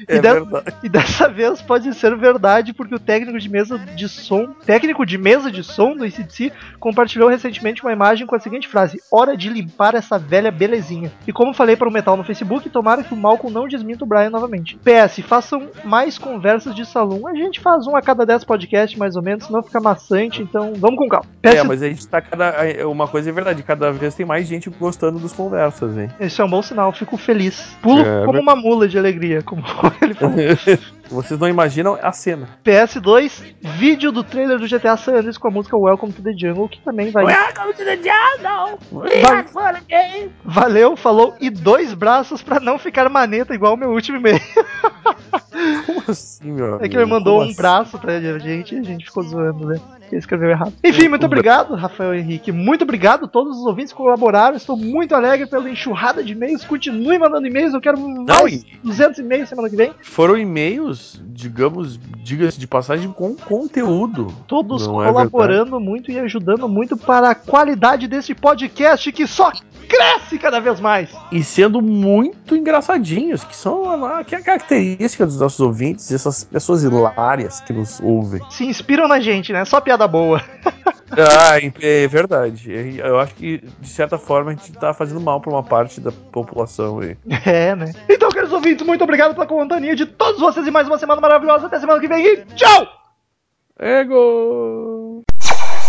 É E, verdade. e dessa vez pode ser verdade, porque o técnico de mesa de som, técnico de mesa de som do ACDC, compartilhou recentemente uma imagem com a seguinte frase: Hora de limpar essa velha belezinha. E como falei para o Metal no Facebook, tomara que o Malcolm não desminta o Brian novamente. PS, façam mais conversas de salão. A gente faz um a cada 10 podcasts, mais ou menos, senão fica maçante, então vamos com calma. É, mas a gente tá cada. Uma coisa é verdade, cada vez tem mais gente gostando dos conversas, hein? Isso é um bom sinal, fico feliz. Pulo É, como ver- uma mula de alegria, como ele falou. Vocês não imaginam a cena. PS2, vídeo do trailer do GTA San Andreas com a música Welcome to the Jungle, que também vai. Welcome to the jungle. We game. Valeu, falou, e dois braços pra não ficar maneta igual o meu último e-mail. Como assim, meu É que amigo? ele mandou Como um assim? braço pra gente e a gente ficou zoando, né? Ele escreveu errado. Enfim, muito obrigado, Rafael Henrique. Muito obrigado a todos os ouvintes que colaboraram. Estou muito alegre pela enxurrada de e-mails. Continue mandando e-mails. Eu quero mais e- 200 e-mails semana que vem. Foram e-mails, digamos, diga-se de passagem, com conteúdo. Todos Não é colaborando muito e ajudando muito para a qualidade desse podcast que só cresce cada vez mais. E sendo muito engraçadinhos, que são a, que é a característica dos nossos ouvintes, essas pessoas hilárias que nos ouvem. Se inspiram na gente, né? Só piada boa. Ah, é verdade. Eu acho que, de certa forma, a gente tá fazendo mal pra uma parte da população aí. É, né? Então, queridos ouvintes, muito obrigado pela companhia de todos vocês e mais uma semana maravilhosa. Até semana que vem e tchau! Ego!